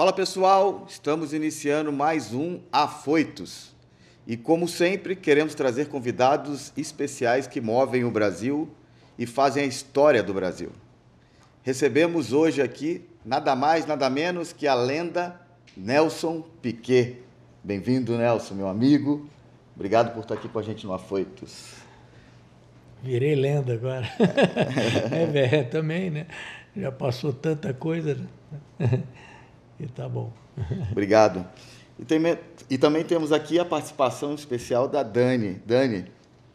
Fala pessoal, estamos iniciando mais um Afoitos. E como sempre, queremos trazer convidados especiais que movem o Brasil e fazem a história do Brasil. Recebemos hoje aqui nada mais, nada menos que a lenda Nelson Piquet. Bem-vindo, Nelson, meu amigo. Obrigado por estar aqui com a gente no Afoitos. Virei lenda agora. é, velho, também, né? Já passou tanta coisa. E tá bom. Obrigado. E, tem, e, também temos aqui a participação especial da Dani. Dani,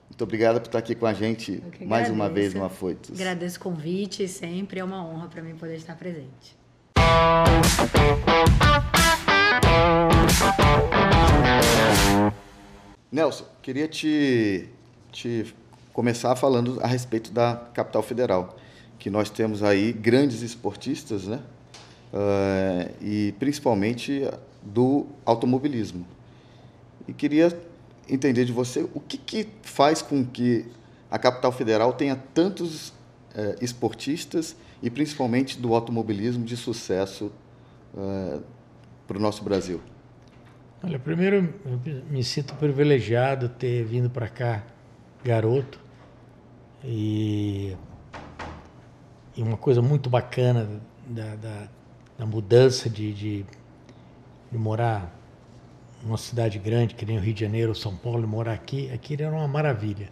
muito obrigada por estar aqui com a gente mais uma vez no Afoitos. Agradeço o convite, sempre é uma honra para mim poder estar presente. Nelson, queria te, te começar falando a respeito da capital federal, que nós temos aí grandes esportistas, né? Uh, e principalmente do automobilismo. E queria entender de você o que, que faz com que a capital federal tenha tantos uh, esportistas e principalmente do automobilismo de sucesso uh, para o nosso Brasil. Olha, primeiro eu me sinto privilegiado ter vindo para cá garoto e, e uma coisa muito bacana da, da, na mudança de, de, de morar numa cidade grande, que nem o Rio de Janeiro ou São Paulo, e morar aqui, aqui era uma maravilha.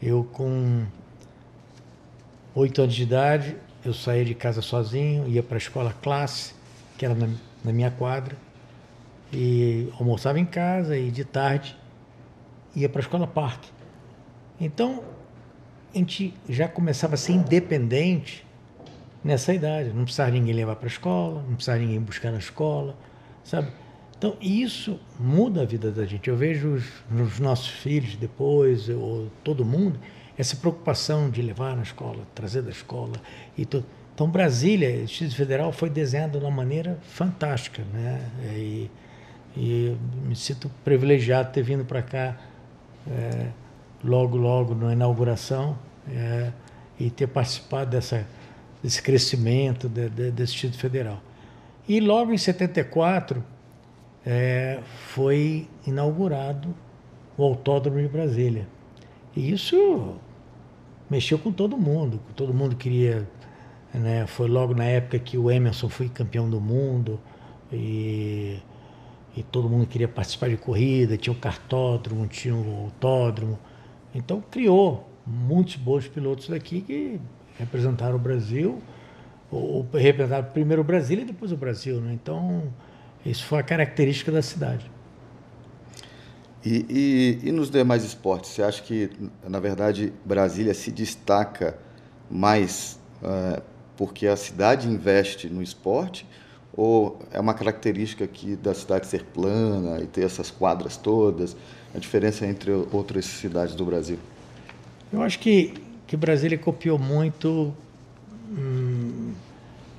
Eu, com oito anos de idade, eu saía de casa sozinho, ia para a escola classe, que era na, na, minha quadra, e almoçava em casa e de tarde ia para a escola parque. Então, a gente já começava a ser independente nessa idade. Não precisava ninguém levar para a escola, não precisava ninguém buscar na escola, sabe? Então, isso muda a vida da gente. Eu vejo os, nos nossos filhos depois, ou todo mundo, essa preocupação de levar na escola, trazer da escola e tudo. Então, Brasília, Distrito Federal, foi desenhado de uma maneira fantástica, né? E, e me sinto privilegiado ter vindo para cá é, logo, logo na inauguração é, e ter participado dessa desse crescimento de, de, desse Distrito Federal. E logo em 74 é, foi inaugurado o Autódromo de Brasília. E isso mexeu com todo mundo, todo mundo queria. Né, foi logo na época que o Emerson foi campeão do mundo e, e todo mundo queria participar de corrida, tinha o kartódromo, tinha o autódromo. Então criou muitos bons pilotos daqui que representaram o Brasil, ou representaram primeiro o Brasil e depois o Brasil. Né? Então, isso foi a característica da cidade. E, e, e, nos demais esportes, você acha que, na verdade, Brasília se destaca mais uh, porque a cidade investe no esporte ou é uma característica aqui da cidade ser plana e ter essas quadras todas? A diferença entre outras cidades do Brasil? Eu acho que que Brasília copiou muito. Hum,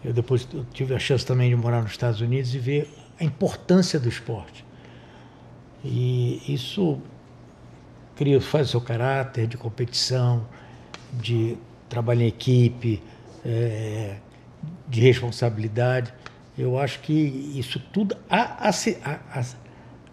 eu depois tive a chance também de morar nos Estados Unidos e ver a importância do esporte. E isso cria, faz o seu caráter de competição, de trabalho em equipe, é, de responsabilidade. Eu acho que isso tudo, a, a,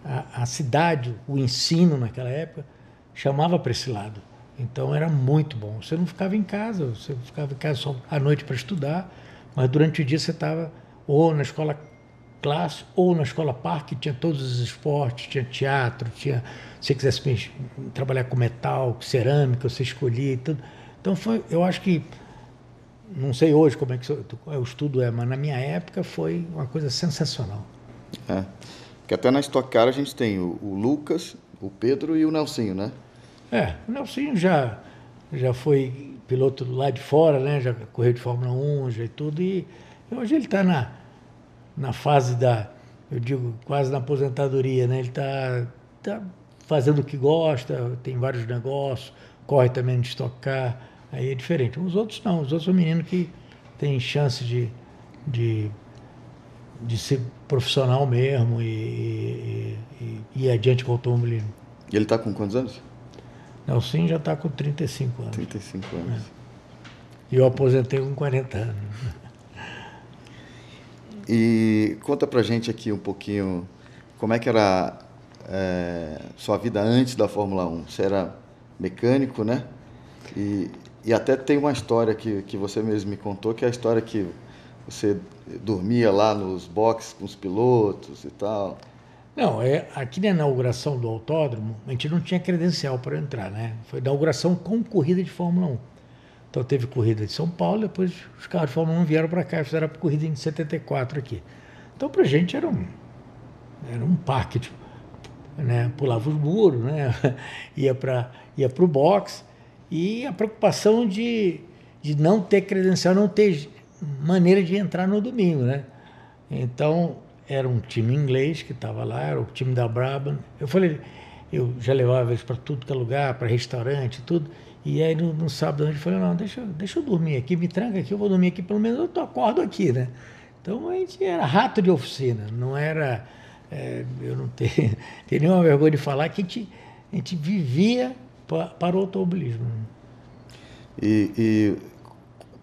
a, a cidade, o ensino naquela época, chamava para esse lado. Então era muito bom. Você não ficava em casa, você ficava em casa só à noite para estudar, mas durante o dia você estava ou na escola classe ou na escola parque, tinha todos os esportes, tinha teatro, tinha, se você quisesse trabalhar com metal, com cerâmica, você escolhia e tudo. Então foi, eu acho que não sei hoje como é que o estudo é, mas na minha época foi uma coisa sensacional. É. Que até na Stock Car a gente tem o, o Lucas, o Pedro e o Nelsinho, né? É, o Nelsinho já, já foi piloto lá de fora, né? Já correu de Fórmula 1, já e tudo. E hoje ele está na, na fase da, eu digo, quase na aposentadoria, né? Ele está tá fazendo o que gosta, tem vários negócios, corre também de estocar, aí é diferente. Os outros não, os outros são meninos que têm chance de, de, de ser profissional mesmo e, e, e, e ir adiante com o automobilismo. E ele está com quantos anos? Nelson já está com 35 anos. 35 anos. É. E eu aposentei com 40 anos. e conta pra gente aqui um pouquinho como é que era é, sua vida antes da Fórmula 1. Você era mecânico, né? E, e até tem uma história que, que você mesmo me contou, que é a história que você dormia lá nos boxes com os pilotos e tal. Não, é, aqui na inauguração do autódromo, a gente não tinha credencial para entrar, né? Foi inauguração com corrida de Fórmula 1. Então teve corrida de São Paulo, depois os carros de Fórmula 1 vieram para cá e fizeram a corrida em 74 aqui. Então para a gente era um, era um parque, tipo, né? pulava os muros, né? ia para ia o box e a preocupação de, de não ter credencial, não ter maneira de entrar no domingo, né? Então era um time inglês que estava lá, era o time da Brabham. Eu falei, eu já levava eles para tudo que é lugar, para restaurante, tudo. E aí no, no sábado gente falou, não, deixa, deixa eu dormir aqui, me tranca aqui, eu vou dormir aqui, pelo menos eu tô, acordo aqui, né? Então a gente era rato de oficina, não era. É, eu não tenho, tenho nenhuma vergonha de falar que a gente, a gente vivia para, para o automobilismo. E, e,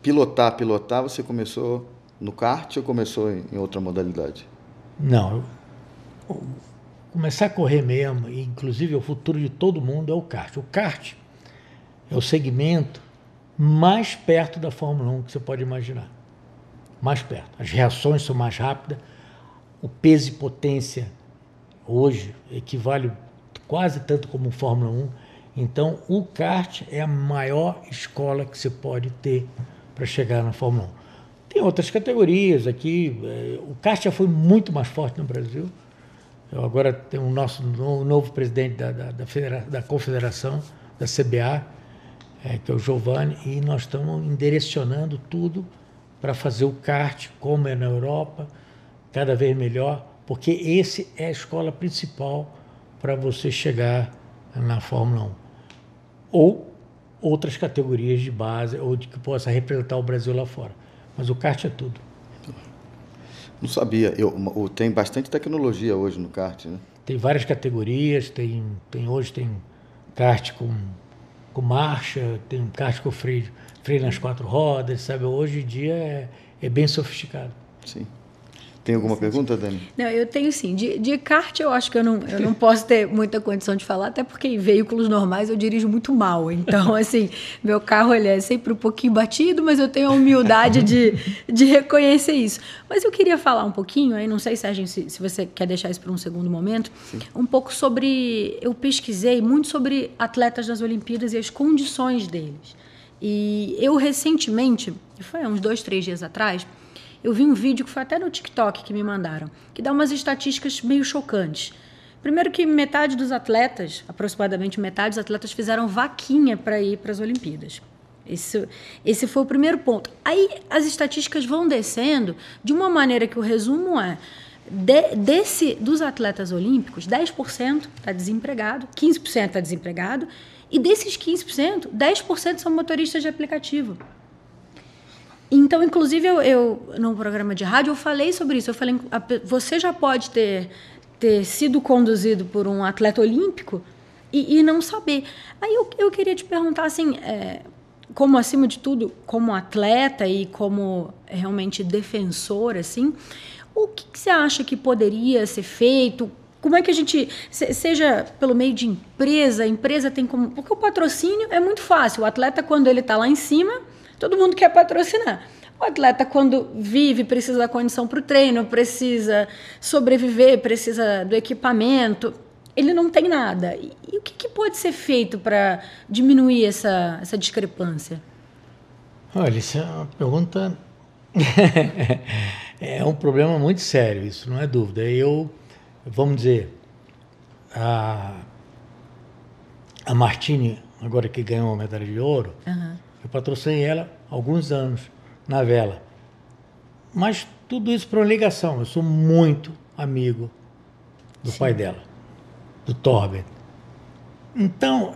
pilotar, pilotar, você começou no kart ou começou em, em outra modalidade? Não. Começar a correr mesmo, inclusive o futuro de todo mundo é o kart. O kart é o segmento mais perto da Fórmula 1 que você pode imaginar. Mais perto. As reações são mais rápidas, o peso e potência hoje equivale quase tanto como o Fórmula 1. Então, o kart é a maior escola que você pode ter para chegar na Fórmula 1. Tem outras categorias aqui. É, o já foi muito mais forte no Brasil. Eu agora tenho o nosso novo presidente da, da, da, da confederação, da CBA, é, que é o Giovanni, e nós estamos enderecionando tudo para fazer o kart como é na Europa, cada vez melhor, porque esse é a escola principal para você chegar na Fórmula 1. Ou outras categorias de base, ou de que possa representar o Brasil lá fora. Mas o kart é tudo. Não sabia. Eu, tem bastante tecnologia hoje no kart, né? Tem várias categorias, tem, tem hoje tem kart com com marcha, tem kart com freio, freio nas quatro rodas, sabe? Hoje em dia é, é bem sofisticado. Sim. Tem alguma pergunta, Dani? Não, eu tenho sim. De, de kart eu acho que eu não, eu não posso ter muita condição de falar, até porque em veículos normais eu dirijo muito mal. Então, assim, meu carro ele é sempre um pouquinho batido, mas eu tenho a humildade de, de reconhecer isso. Mas eu queria falar um pouquinho, aí não sei, Sérgio, se, se você quer deixar isso para um segundo momento, sim. um pouco sobre. Eu pesquisei muito sobre atletas das Olimpíadas e as condições deles. E eu recentemente, foi há uns dois, três dias atrás, eu vi um vídeo que foi até no TikTok que me mandaram, que dá umas estatísticas meio chocantes. Primeiro que metade dos atletas, aproximadamente metade dos atletas fizeram vaquinha para ir para as Olimpíadas. Esse, esse foi o primeiro ponto. Aí as estatísticas vão descendo de uma maneira que o resumo é de, desse dos atletas olímpicos, 10% está desempregado, 15% está desempregado, e desses 15%, 10% são motoristas de aplicativo. Então, inclusive, eu, eu no programa de rádio eu falei sobre isso. Eu falei, você já pode ter, ter sido conduzido por um atleta olímpico e, e não saber. Aí eu, eu queria te perguntar assim, é, como acima de tudo, como atleta e como realmente defensor, assim, o que, que você acha que poderia ser feito? Como é que a gente, seja pelo meio de empresa, empresa tem como. Porque o patrocínio é muito fácil. O atleta, quando ele está lá em cima, Todo mundo quer patrocinar. O atleta, quando vive, precisa da condição para o treino, precisa sobreviver, precisa do equipamento. Ele não tem nada. E, e o que, que, pode ser feito para diminuir essa, essa discrepância? Olha, isso é uma pergunta. é um problema muito sério, isso não é dúvida. Eu, vamos dizer, a, a Martini, agora que ganhou a medalha de ouro, uhum eu patrocinei ela alguns anos na vela. Mas tudo isso por uma ligação. Eu sou muito amigo do Sim. pai dela, do Torben. Então,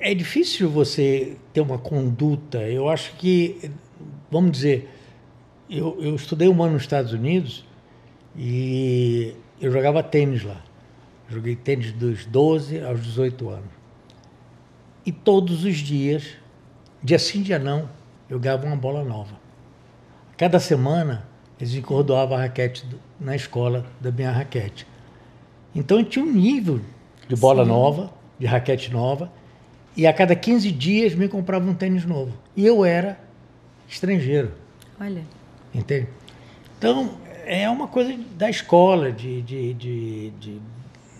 é difícil você ter uma conduta. Eu acho que, vamos dizer, eu, eu estudei um ano nos Estados Unidos e eu jogava tênis lá. Joguei tênis dos 12 aos 18 anos. E todos os dias Dia sim, dia não, eu ganhava uma bola nova. Cada semana eles encordoavam a raquete do, na escola da minha raquete. Então tinha um nível de bola Sim. nova, de raquete nova, e a cada 15 dias me comprava um tênis novo. E eu era estrangeiro. Olha. Entende? Então, é uma coisa da escola, de, de, de, de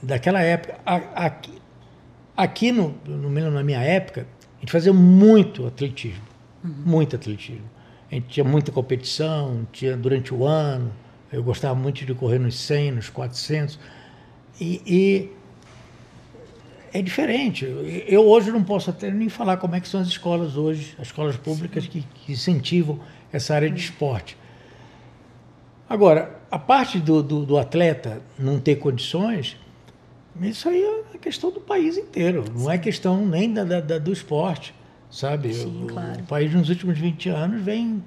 daquela época. Aqui, aqui no, no, na minha época, gente fazia muito atletismo. Uhum. Muito atletismo. A gente tinha muita competição, tinha durante o ano. Eu gostava muito de correr nos 100, nos 400. E, e é diferente. Eu hoje não posso até nem falar como é que são as escolas hoje, as escolas públicas que, que incentivam essa área de esporte. Agora, a parte do, do, do, atleta não ter condições, isso aí é questão do país inteiro, não é questão nem da, da do esporte, sabe? Sim, o, claro. o, país nos últimos 20 anos vem...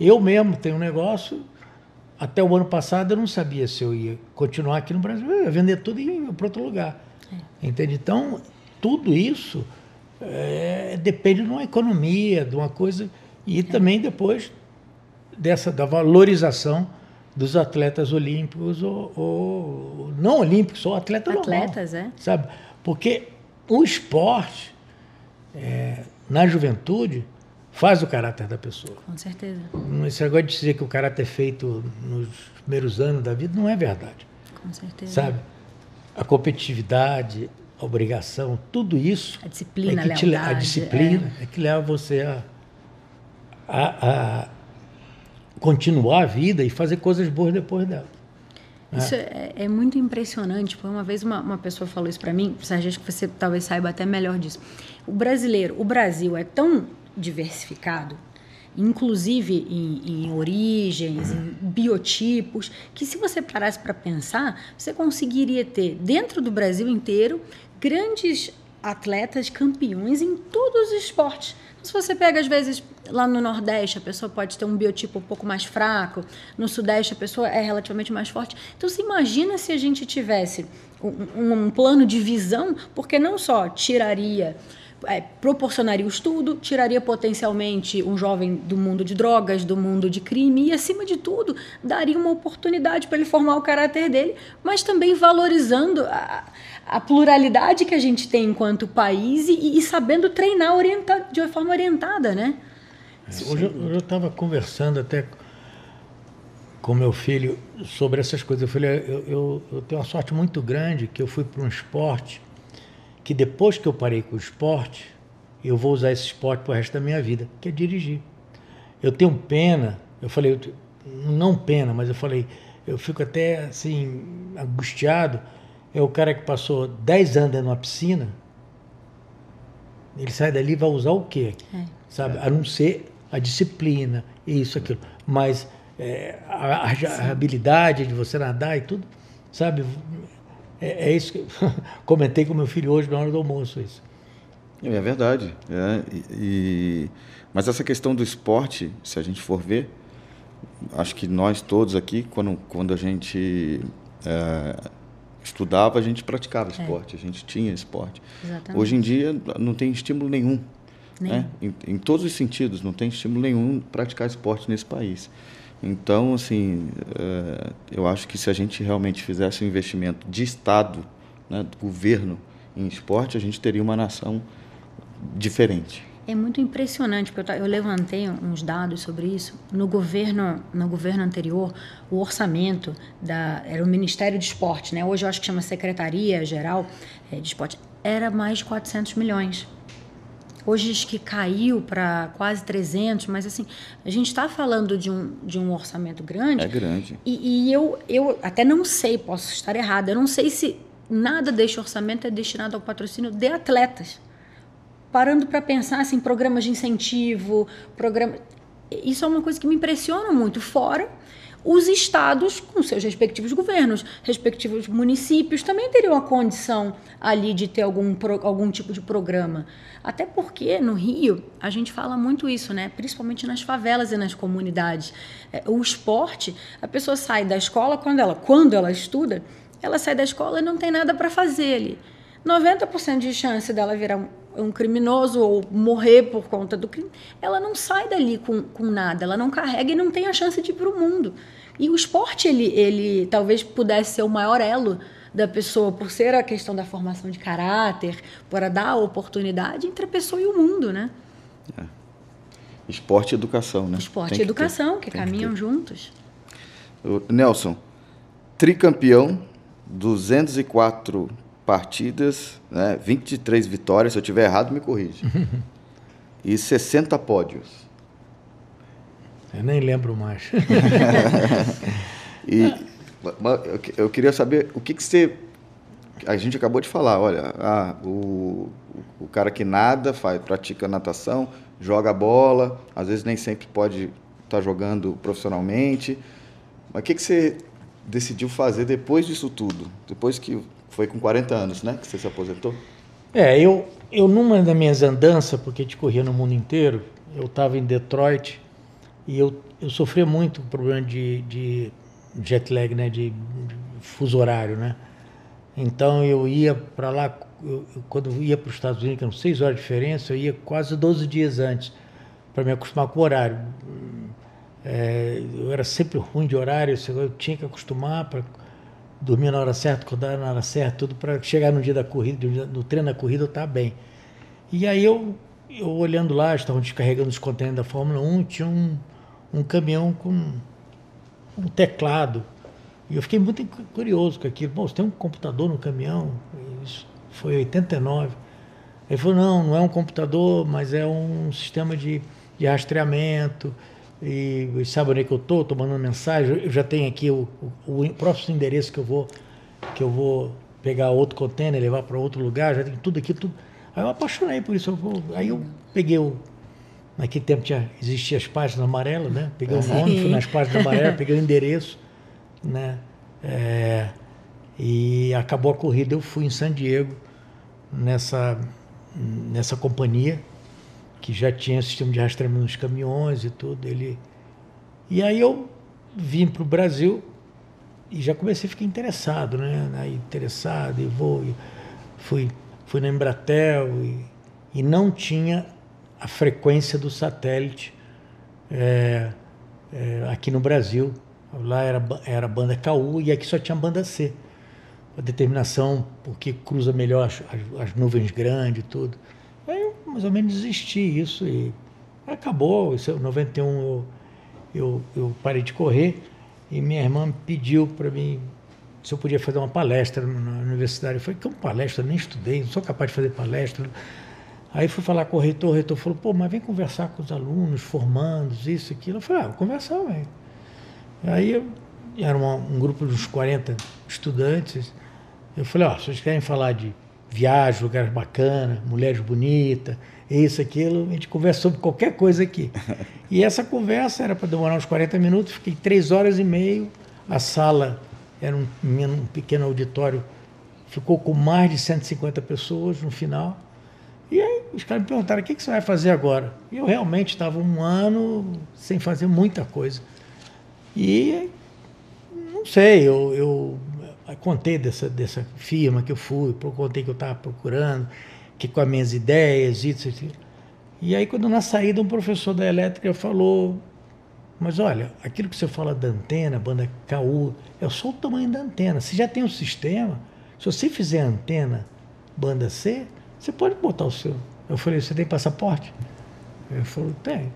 Eu mesmo tenho um negócio, até o ano passado eu não sabia se eu ia continuar aqui no Brasil, eu ia vender tudo e ir para outro lugar. É. Entende? Então, tudo isso é, depende de uma economia, de uma coisa, e é. também depois dessa da valorização dos atletas olímpicos ou, ou não olímpicos, ou atleta atletas, normal, é. Sabe? Porque o esporte, é, na juventude, faz o caráter da pessoa. Com certeza. Esse negócio de dizer que o caráter é feito nos primeiros anos da vida não é verdade. Com certeza. Sabe? A competitividade, a obrigação, tudo isso. A disciplina, é que te, a disciplina é. é. que leva você a, a, a continuar a vida e fazer coisas boas depois dela. Né? Isso é, é, muito impressionante. Uma vez uma, uma pessoa falou isso para mim, Sérgio, acho que você talvez saiba até melhor disso. O brasileiro, o Brasil é tão diversificado, inclusive em, em origens, em biotipos, que se você parasse para pensar, você conseguiria ter dentro do Brasil inteiro grandes atletas campeões em todos os esportes se você pega, às vezes, lá no Nordeste, a pessoa pode ter um biotipo um pouco mais fraco, no Sudeste, a pessoa é relativamente mais forte. Então, se imagina se a gente tivesse um, um plano de visão, porque não só tiraria. É, proporcionaria o estudo, tiraria potencialmente um jovem do mundo de drogas, do mundo de crime e, acima de tudo, daria uma oportunidade para ele formar o caráter dele, mas também valorizando a, a pluralidade que a gente tem enquanto país e, e sabendo treinar orienta, de uma forma orientada, né? É, hoje eu estava conversando até com meu filho sobre essas coisas. Eu falei, eu, eu, eu tenho uma sorte muito grande que eu fui para um esporte que depois que eu parei com o esporte, eu vou usar esse esporte para o resto da minha vida, que é dirigir. Eu tenho pena, eu falei, não pena, mas eu falei, eu fico até assim, angustiado é o cara que passou 10 anos numa piscina, ele sai dali e vai usar o quê? É. Sabe? A não ser a disciplina, isso, aquilo. Mas é, a, a, habilidade de você nadar e tudo, sabe? É, é isso que eu comentei com meu filho hoje na hora do almoço. Isso. É verdade. É, e, e, mas essa questão do esporte, se a gente for ver, acho que nós todos aqui, quando, quando a gente é, estudava, a gente praticava é. esporte, é. a gente tinha esporte. Exatamente. Hoje em dia não tem estímulo nenhum. Né? Em, em, todos os sentidos, não tem estímulo nenhum praticar esporte nesse país. Então, assim, é, eu acho que se a gente realmente fizesse um investimento de Estado, né, do governo em esporte, a gente teria uma nação diferente. É muito impressionante, porque eu, eu, levantei uns dados sobre isso. No governo, no governo anterior, o orçamento da, era o Ministério de Esporte, né? hoje eu acho que chama Secretaria Geral é, de Esporte, era mais de 400 milhões. Hoje acho que caiu para quase 300, mas assim, a gente está falando de um, de um orçamento grande. É grande. E, e eu, eu até não sei, posso estar errada, eu não sei se nada deste orçamento é destinado ao patrocínio de atletas parando para pensar assim, programas de incentivo, programa... isso é uma coisa que me impressiona muito. Fora os estados, com seus respectivos governos, respectivos municípios, também teriam a condição ali de ter algum, algum tipo de programa. Até porque no Rio a gente fala muito isso, né? principalmente nas favelas e nas comunidades. É, o esporte, a pessoa sai da escola quando ela, quando ela estuda, ela sai da escola e não tem nada para fazer ali. 90% de chance dela virar um criminoso ou morrer por conta do crime, ela não sai dali com, com nada, ela não carrega e não tem a chance de ir para o mundo. E o esporte, ele, ele talvez pudesse ser o maior elo da pessoa, por ser a questão da formação de caráter, para dar a oportunidade entre a pessoa e o mundo, né? É. Esporte e educação, né? Esporte e educação, que, que caminham que juntos. Nelson, tricampeão, 204 partidas, né, 23 vitórias, se eu tiver errado, me corrija. e 60 pódios. Eu nem lembro mais. e eu queria saber o que, que você. A gente acabou de falar, olha, ah, o, o cara que nada, faz, pratica natação, joga bola, às vezes nem sempre pode estar tá jogando profissionalmente. Mas o que, que você decidiu fazer depois disso tudo? Depois que foi com 40 anos, né, que você se aposentou? É, eu, eu numa das minhas andanças, porque te corria no mundo inteiro, eu estava em Detroit e eu, eu sofria muito com problema de, de jet lag, né, de, de fuso horário, né? Então eu ia para lá, eu, quando eu ia para os Estados Unidos, que eram seis horas de diferença, eu ia quase 12 dias antes para me acostumar com o horário. É, eu era sempre ruim de horário, eu tinha que acostumar para dormir na hora certa, acordar na hora certa, tudo para chegar no dia da corrida, no treino da corrida eu estar bem. E aí eu, eu olhando lá, estavam descarregando os contêineres da Fórmula 1, tinha um, um caminhão com um teclado. E eu fiquei muito curioso com aquilo. Bom, você tem um computador no caminhão? Isso foi 89. Ele falou, não, não é um computador, mas é um sistema de, de rastreamento e sabem onde é que eu estou, estou mandando mensagem, eu já tenho aqui o, o, o, próximo endereço que eu vou que eu vou pegar outro container, levar para outro lugar, já tem tudo aqui, tudo. Aí eu apaixonei por isso. Eu aí eu peguei o. Naquele tempo tinha, existia as páginas amarelas, né? Peguei o nome, fui nas páginas amarelas, peguei o endereço, né? É, e acabou a corrida, eu fui em San Diego nessa, nessa companhia que já tinha sistema de rastreamento nos caminhões e tudo. Ele... E aí eu vim para o Brasil e já comecei a ficar interessado, né? Aí, interessado, e vou, e fui, fui na Embratel e, e não tinha a frequência do satélite é, é, aqui no Brasil. Lá era, era banda KU e aqui só tinha banda C. A determinação, porque cruza melhor as, as nuvens grandes e tudo. Mais ou menos desisti isso e acabou. Isso, em 91 eu, eu, eu parei de correr e minha irmã pediu para mim se eu podia fazer uma palestra na universidade. Eu falei, que uma palestra? Eu nem estudei, não sou capaz de fazer palestra. Aí fui falar com o reitor, o reitor falou, pô, mas vem conversar com os alunos, formandos, isso, aquilo. Eu falei, ah, conversar, velho. Aí eu, era uma, um grupo de uns 40 estudantes. Eu falei, ó, oh, vocês querem falar de viagem, lugares bacanas, mulheres bonitas, isso, aquilo. A gente conversa sobre qualquer coisa aqui. E essa conversa era para demorar uns 40 minutos, fiquei três horas e meio. A sala era um, um pequeno auditório, ficou com mais de 150 pessoas no final. E aí os caras me perguntaram: o que, que você vai fazer agora? E eu realmente estava um ano sem fazer muita coisa. E não sei, eu, eu contei dessa, dessa firma que eu fui, contei que eu estava procurando, que com as minhas ideias, isso, isso. E aí, quando na saída, um professor da elétrica falou: Mas olha, aquilo que você fala da antena, banda KU, é só o tamanho da antena. Você já tem um sistema, se você fizer antena banda C, você pode botar o seu. Eu falei: Você tem passaporte? Ele falou: Tem.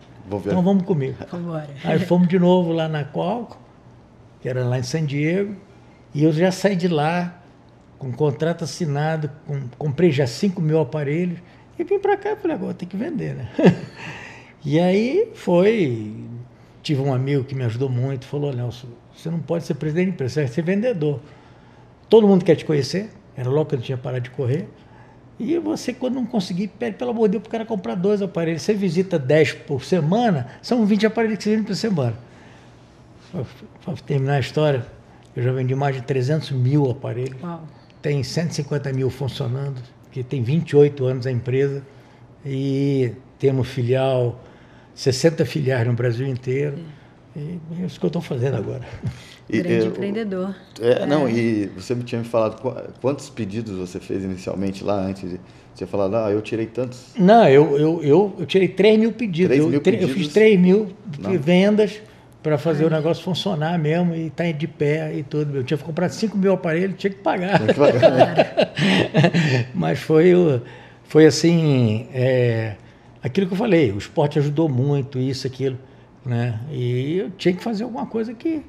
Então vamos comigo. Vamos Aí fomos de novo lá na Qualco, que era lá em San Diego. E eu já saí de lá com contrato assinado, com, comprei já 5 mil aparelhos e vim para cá falei, agora tem que vender, né? e aí foi, tive um amigo que me ajudou muito, falou, Nelson, você não pode ser presidente de empresa, você vai ser vendedor. Todo mundo quer te conhecer, era logo que eu tinha parado de correr. E você, quando não conseguir, pede, pelo amor de Deus, para o cara comprar dois aparelhos. Você visita 10 por semana, são 20 aparelhos que você vende por semana. Para terminar a história, eu já vendi mais de 300 mil aparelhos. Uau. Tem 150 mil funcionando, que tem 28 anos a empresa. E temos filial, 60 filiais no Brasil inteiro. E é isso que eu estou fazendo agora. E, Grande empreendedor. É, é, Não, e você me tinha me falado quantos pedidos você fez inicialmente lá antes de. Você falado, ah, eu tirei tantos. Não, eu, eu, eu, eu tirei 3 mil pedidos. 3 mil eu, pedidos. eu fiz 3 mil Não. vendas para fazer Ai. o negócio funcionar mesmo e estar tá de pé e tudo. Eu tinha comprado 5 mil aparelhos, tinha que pagar. Tinha que pagar. Mas foi, foi assim, é, aquilo que eu falei, o esporte ajudou muito, isso, aquilo. Né? E eu tinha que fazer alguma coisa que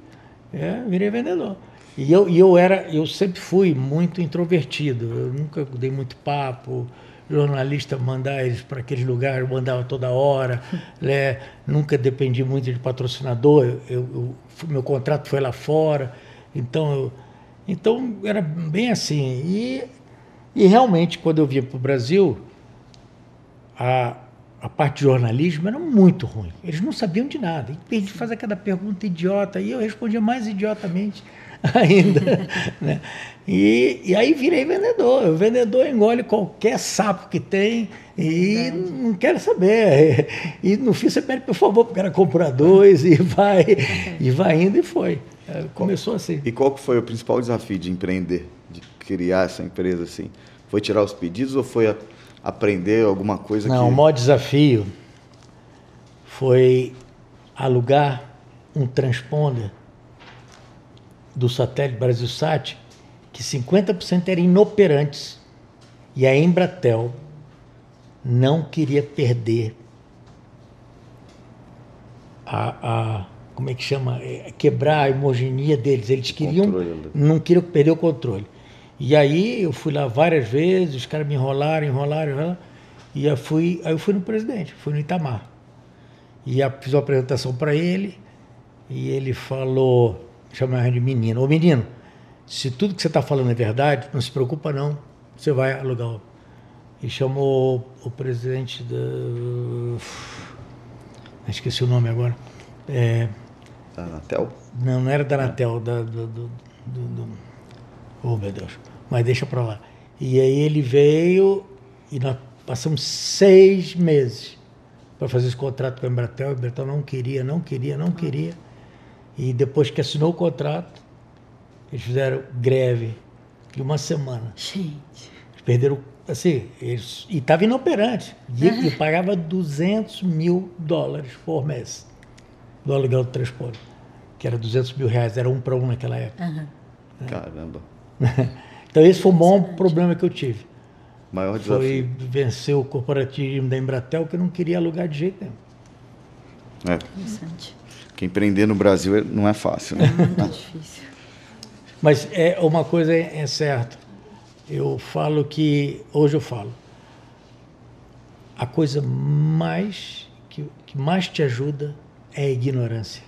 é, virei vendedor. E eu, e eu era, eu sempre fui muito introvertido. Eu nunca dei muito papo. Jornalista mandar eles para aqueles lugares, eu mandava toda hora. Né? Nunca dependi muito de patrocinador. Eu, eu, meu contrato foi lá fora. Então, eu, então era bem assim. E, e realmente, quando eu vinha para o Brasil, a, a parte de jornalismo era muito ruim. Eles não sabiam de nada. E de fazer aquela pergunta idiota, e eu respondia mais idiotamente ainda. né? E, e aí virei vendedor. O vendedor engole qualquer sapo que tem e não quero saber. E no fim você pede, por favor, para o cara comprar dois e vai, e vai indo e foi. É, começou assim. E qual foi o principal desafio de empreender, de criar essa empresa assim? Foi tirar os pedidos ou foi aprender alguma coisa Não, que... o maior desafio foi alugar um transponder do satélite BrasilSat que 50% eram inoperantes. E a Embratel não queria perder a, a como é que chama? É, quebrar a homogeneia deles. Eles queriam controle. não queriam perder o controle. E aí eu fui lá várias vezes, os caras me enrolaram, enrolaram, enrolaram. E eu fui, aí eu fui no presidente, fui no Itamar. E fiz uma apresentação para ele, e ele falou, chamava de menino, ô menino, se tudo que você está falando é verdade, não se preocupa não, você vai alugar. E chamou o presidente da. Esqueci o nome agora. É... Da Anatel? Não, não era da Anatel, da, do, do, do, do... Oh, meu Deus mas deixa para lá. E aí ele veio e nós passamos seis meses para fazer esse contrato com a Embratel. A Embratel não queria, não queria, não queria. E depois que assinou o contrato, eles fizeram greve de uma semana. Gente. Eles perderam, assim, eles, e estava inoperante. E, uhum. e pagava 200 mil dólares por mês do aluguel do transporte. Que era 200 mil reais, era um para um naquela época. Uhum. Caramba. Então esse foi o maior problema que eu tive. Maior desafio. Foi vencer o corporativismo da Embratel, que eu não queria alugar de jeito nenhum. É. Interessante. Porque empreender no Brasil é, não é fácil, né? É muito difícil. Mas é, uma coisa é, é certa. Eu falo que, hoje eu falo, a coisa mais que, que mais te ajuda é a ignorância.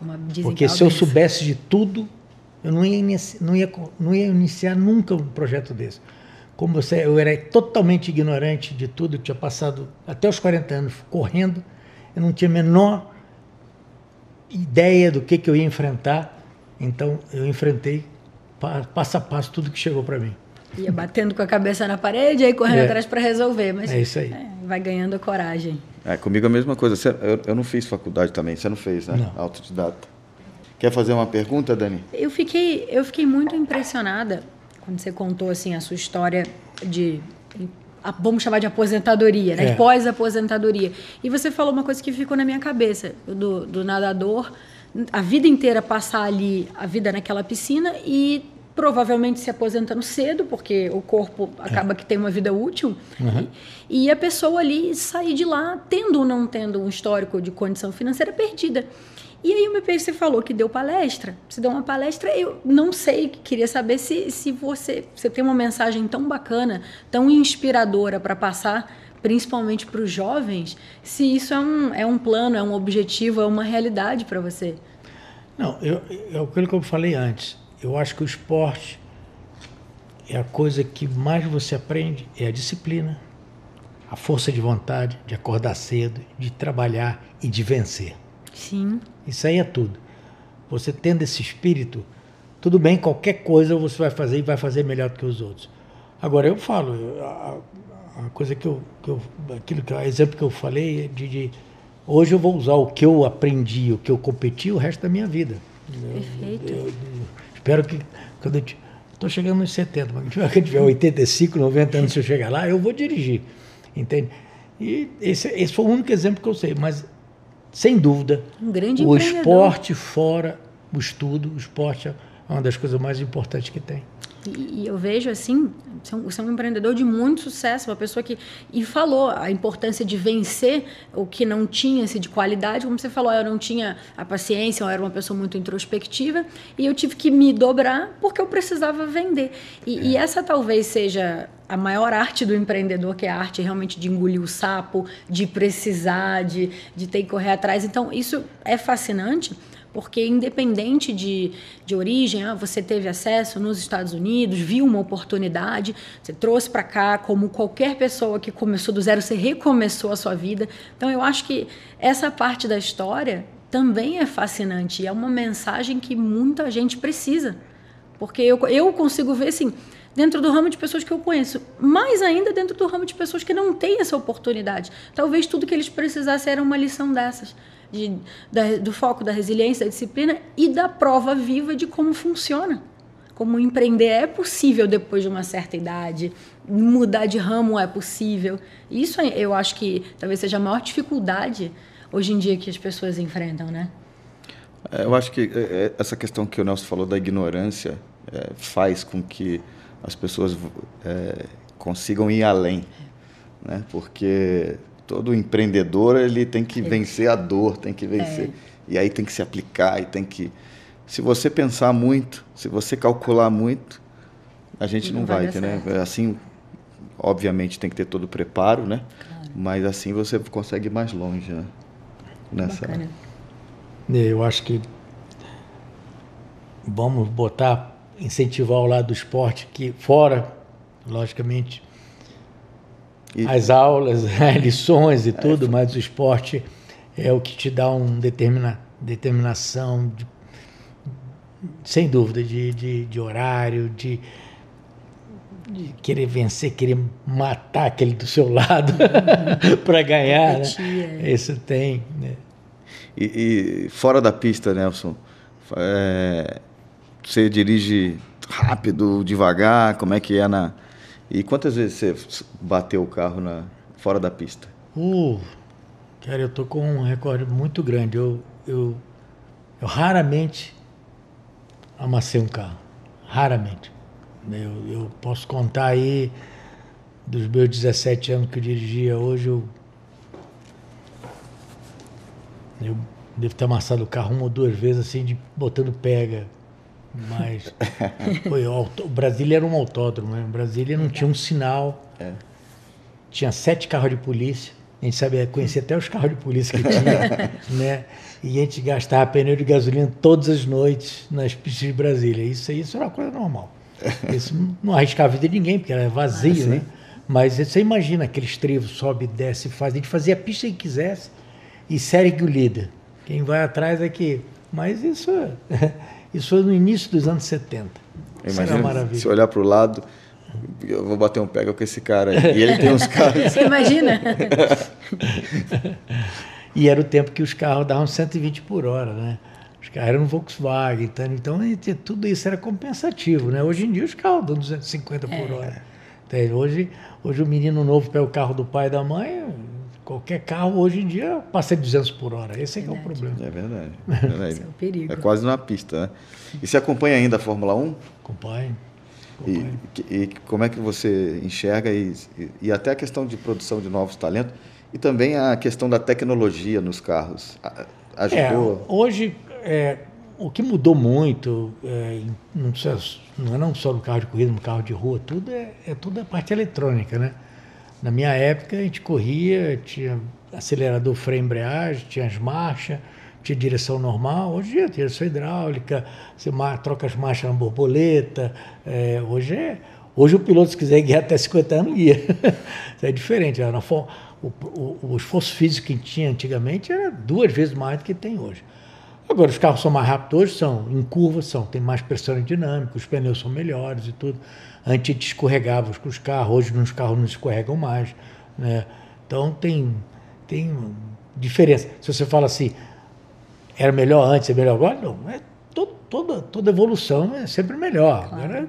É Porque se eu soubesse de tudo, eu não ia, iniciar, não ia, não ia iniciar nunca um projeto desse. Como você, eu era totalmente ignorante de tudo, eu tinha passado até os 40 anos correndo, eu não tinha a menor ideia do que, que eu ia enfrentar, então eu enfrentei passo a passo tudo que chegou para mim. Ia batendo com a cabeça na parede, aí correndo é, atrás para resolver, mas é isso aí. É, vai ganhando coragem. É, comigo a mesma coisa. Eu, eu não fiz faculdade também, você não fez, né? Não. Autodidata. Quer fazer uma pergunta, Dani? Eu fiquei, eu fiquei muito impressionada quando você contou assim a sua história de vamos chamar de aposentadoria, né? É. Pós-aposentadoria. E você falou uma coisa que ficou na minha cabeça, do, do nadador, a vida inteira passar ali, a vida naquela piscina e provavelmente se aposentando cedo, porque o corpo acaba é. que tem uma vida útil, uhum. e, e, a pessoa ali sair de lá tendo ou não tendo um histórico de condição financeira perdida. E aí o meu você falou que deu palestra. Você deu uma palestra, eu não sei, queria saber se, se você, você tem uma mensagem tão bacana, tão inspiradora para passar, principalmente para os jovens, se isso é um, é um plano, é um objetivo, é uma realidade para você. Não, eu, é aquilo que eu falei antes. Eu acho que o esporte é a coisa que mais você aprende, é a disciplina, a força de vontade, de acordar cedo, de trabalhar e de vencer. Sim. Isso aí é tudo. Você tendo esse espírito, tudo bem, qualquer coisa você vai fazer e vai fazer melhor do que os outros. Agora eu falo, a coisa que eu, que eu aquilo que o exemplo que eu falei de, de, Hoje eu vou usar o que eu aprendi, o que eu competi o resto da minha vida. Perfeito. Eu, eu, eu espero que quando eu estou chegando nos 70, mas quando eu tiver 85, 90 anos, se eu chegar lá, eu vou dirigir. Entende? E esse, esse foi o único exemplo que eu sei, mas sem dúvida, um grande o esporte fora o estudo, o esporte é uma das coisas mais importantes que tem. E, e eu vejo assim, você é um empreendedor de muito sucesso, uma pessoa que e falou a importância de vencer o que não tinha se de qualidade, como você falou, eu não tinha a paciência, eu era uma pessoa muito introspectiva e eu tive que me dobrar porque eu precisava vender. E, é. e essa talvez seja a maior arte do empreendedor, que é a arte realmente de engolir o sapo, de precisar, de, de ter que correr atrás. Então, isso é fascinante porque independente de, de origem, ah, você teve acesso nos Estados Unidos, viu uma oportunidade, você trouxe para cá, como qualquer pessoa que começou do zero, você recomeçou a sua vida. Então eu acho que essa parte da história também é fascinante, é uma mensagem que muita gente precisa. Porque eu, eu consigo ver assim, dentro do ramo de pessoas que eu conheço, mais ainda dentro do ramo de pessoas que não têm essa oportunidade. Talvez tudo que eles precisassem era uma lição dessas de, da, do foco da resiliência, da disciplina e da prova viva de como funciona. Como empreender é possível depois de uma certa idade, mudar de ramo é possível. Isso eu acho que talvez seja a maior dificuldade hoje em dia que as pessoas enfrentam, né? É, eu acho que é, é, essa questão que o Nelson falou da ignorância é, faz com que as pessoas é, consigam ir além, né? Porque todo empreendedor ele tem que vencer a dor, tem que vencer. É. E aí tem que se aplicar e tem que. Se você pensar muito, se você calcular muito, a gente não, não vai, vai né? Assim, obviamente tem que ter todo o preparo, né? Claro. Mas assim você consegue ir mais longe, né? Nessa. Bacana. É, eu acho que vamos botar, incentivar o lado do esporte que fora, logicamente, e... As aulas, lições e tudo, é, mas o esporte é o que te dá uma determina, determinação, de, sem dúvida, de, de, de horário, de, de, querer vencer, querer matar aquele do seu lado para ganhar. Né? Isso tem. Né? E, e, fora da pista, Nelson, é, você dirige rápido, devagar, como é que é na e quantas vezes você bateu o carro na, fora da pista? Uh, cara, eu tô com um recorde muito grande. Eu, eu, eu raramente amassei um carro. Raramente. Eu, eu posso contar aí dos meus 17 anos que eu dirigia hoje, eu, eu devo ter amassado o carro uma ou duas vezes assim, de, botando pega mas foi, o Brasília era um autódromo, né? Brasília não tinha um sinal. É. Tinha sete carros de polícia. A gente sabia, conhecia até os carros de polícia que tinha, né? E a gente gastava pneu de gasolina todas as noites nas pistas de Brasília. Isso, isso era uma coisa normal. Isso não arriscava a vida de ninguém, porque era vazio, ah, né? Mas você imagina aqueles trivos, sobe, desce, faz. A gente fazia a pista que quisesse e segue o líder. Quem vai atrás é que. Mas isso isso foi no início dos anos 70. Imagina, se olhar para o lado, eu vou bater um pega com esse cara aí. E ele tem uns carros. Imagina! e era o tempo que os carros davam 120 por hora, né? Os carros eram Volkswagen, então, então tudo isso era compensativo, né? Hoje em dia os carros dão 250 por é. hora. Então, hoje, hoje o menino novo pega o carro do pai e da mãe, Qualquer carro hoje em dia passa de 200 por hora. Esse é, é o problema. É verdade. É, verdade. Esse é o perigo. É quase numa pista, né? E você acompanha ainda a Fórmula 1? Acompanho. E, e, como é que você enxerga e, e, até a questão de produção de novos talentos e também a questão da tecnologia nos carros ajudou? É, hoje é, o que mudou muito é, não, não é não só no carro de corrida, no carro de rua, tudo é, é tudo a parte eletrônica, né? Na minha época, a gente corria, tinha acelerador, freio, embreagem, tinha as marchas, tinha direção normal. Hoje tem direção hidráulica, você troca as marchas na borboleta. É, hoje, é, hoje o piloto, se quiser guiar até 50 anos, guia. Isso é diferente. Era, o, o, o esforço físico que tinha antigamente era duas vezes mais do que tem hoje. Agora, os carros são mais rápidos hoje, são em curva, são, tem mais pressão aerodinâmica, os pneus são melhores e tudo. Antes escorregava os carros, hoje nos carros não escorregam mais. Né? Então tem, tem diferença. Se você fala assim, era melhor antes, é melhor agora, não. É todo, toda, toda evolução é sempre melhor. Claro. Agora,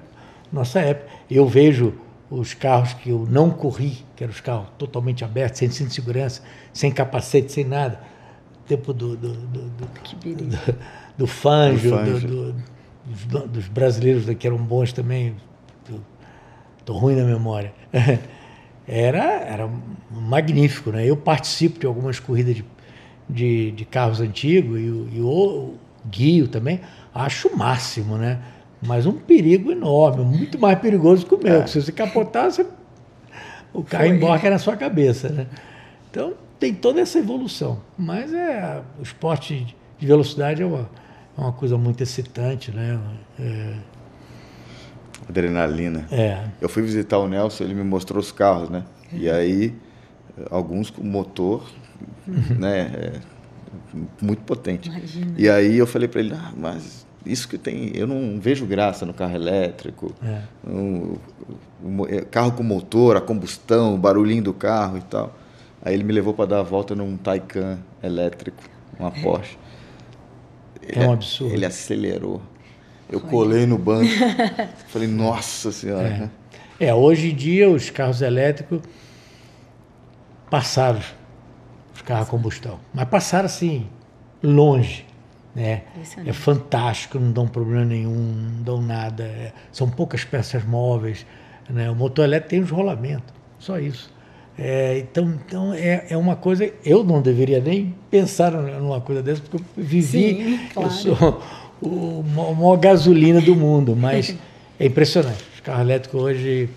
nossa época. Eu vejo os carros que eu não corri, que eram os carros totalmente abertos, sem cinto de segurança, sem capacete, sem nada. Tempo do, do, do, do, do, do Fanjo, do, dos, dos, brasileiros que eram bons também. Estou ruim na memória. Era, era magnífico. Né? Eu participo de algumas corridas de, de, de carros antigos e, e o guio também. Acho o máximo, né? Mas um perigo enorme, muito mais perigoso que o meu. É. Se você capotar, você... o carro Foi. na sua cabeça, né? Então, tem toda essa evolução. Mas é, o esporte de velocidade é uma, é uma coisa muito excitante, né? É... Adrenalina. É. Eu fui visitar o Nelson, ele me mostrou os carros, né? E aí, alguns com motor, né? É, muito potente. Imagina. E aí eu falei para ele, ah, mas isso que tem, eu não vejo graça no carro elétrico, é. um, um, é, carro com motor, a combustão, o barulhinho do carro e tal. Aí ele me levou para dar a volta num Taycan elétrico, uma é. Porsche. Ele, é um absurdo. Ele acelerou. Eu Foi. colei no banco. falei, nossa senhora. É. é, hoje em dia os carros elétricos passaram os carros a combustão. Mas passaram assim, longe. Né? É fantástico, não dão problema nenhum, não dão nada. É, são poucas peças móveis. Né? O motor elétrico tem os rolamentos, só isso. É, então, então é, é uma coisa. Eu não deveria nem pensar numa coisa dessa, porque eu vivi. Sim, claro. Eu sou o, a maior gasolina do mundo, mas é impressionante. Os carros elétricos hoje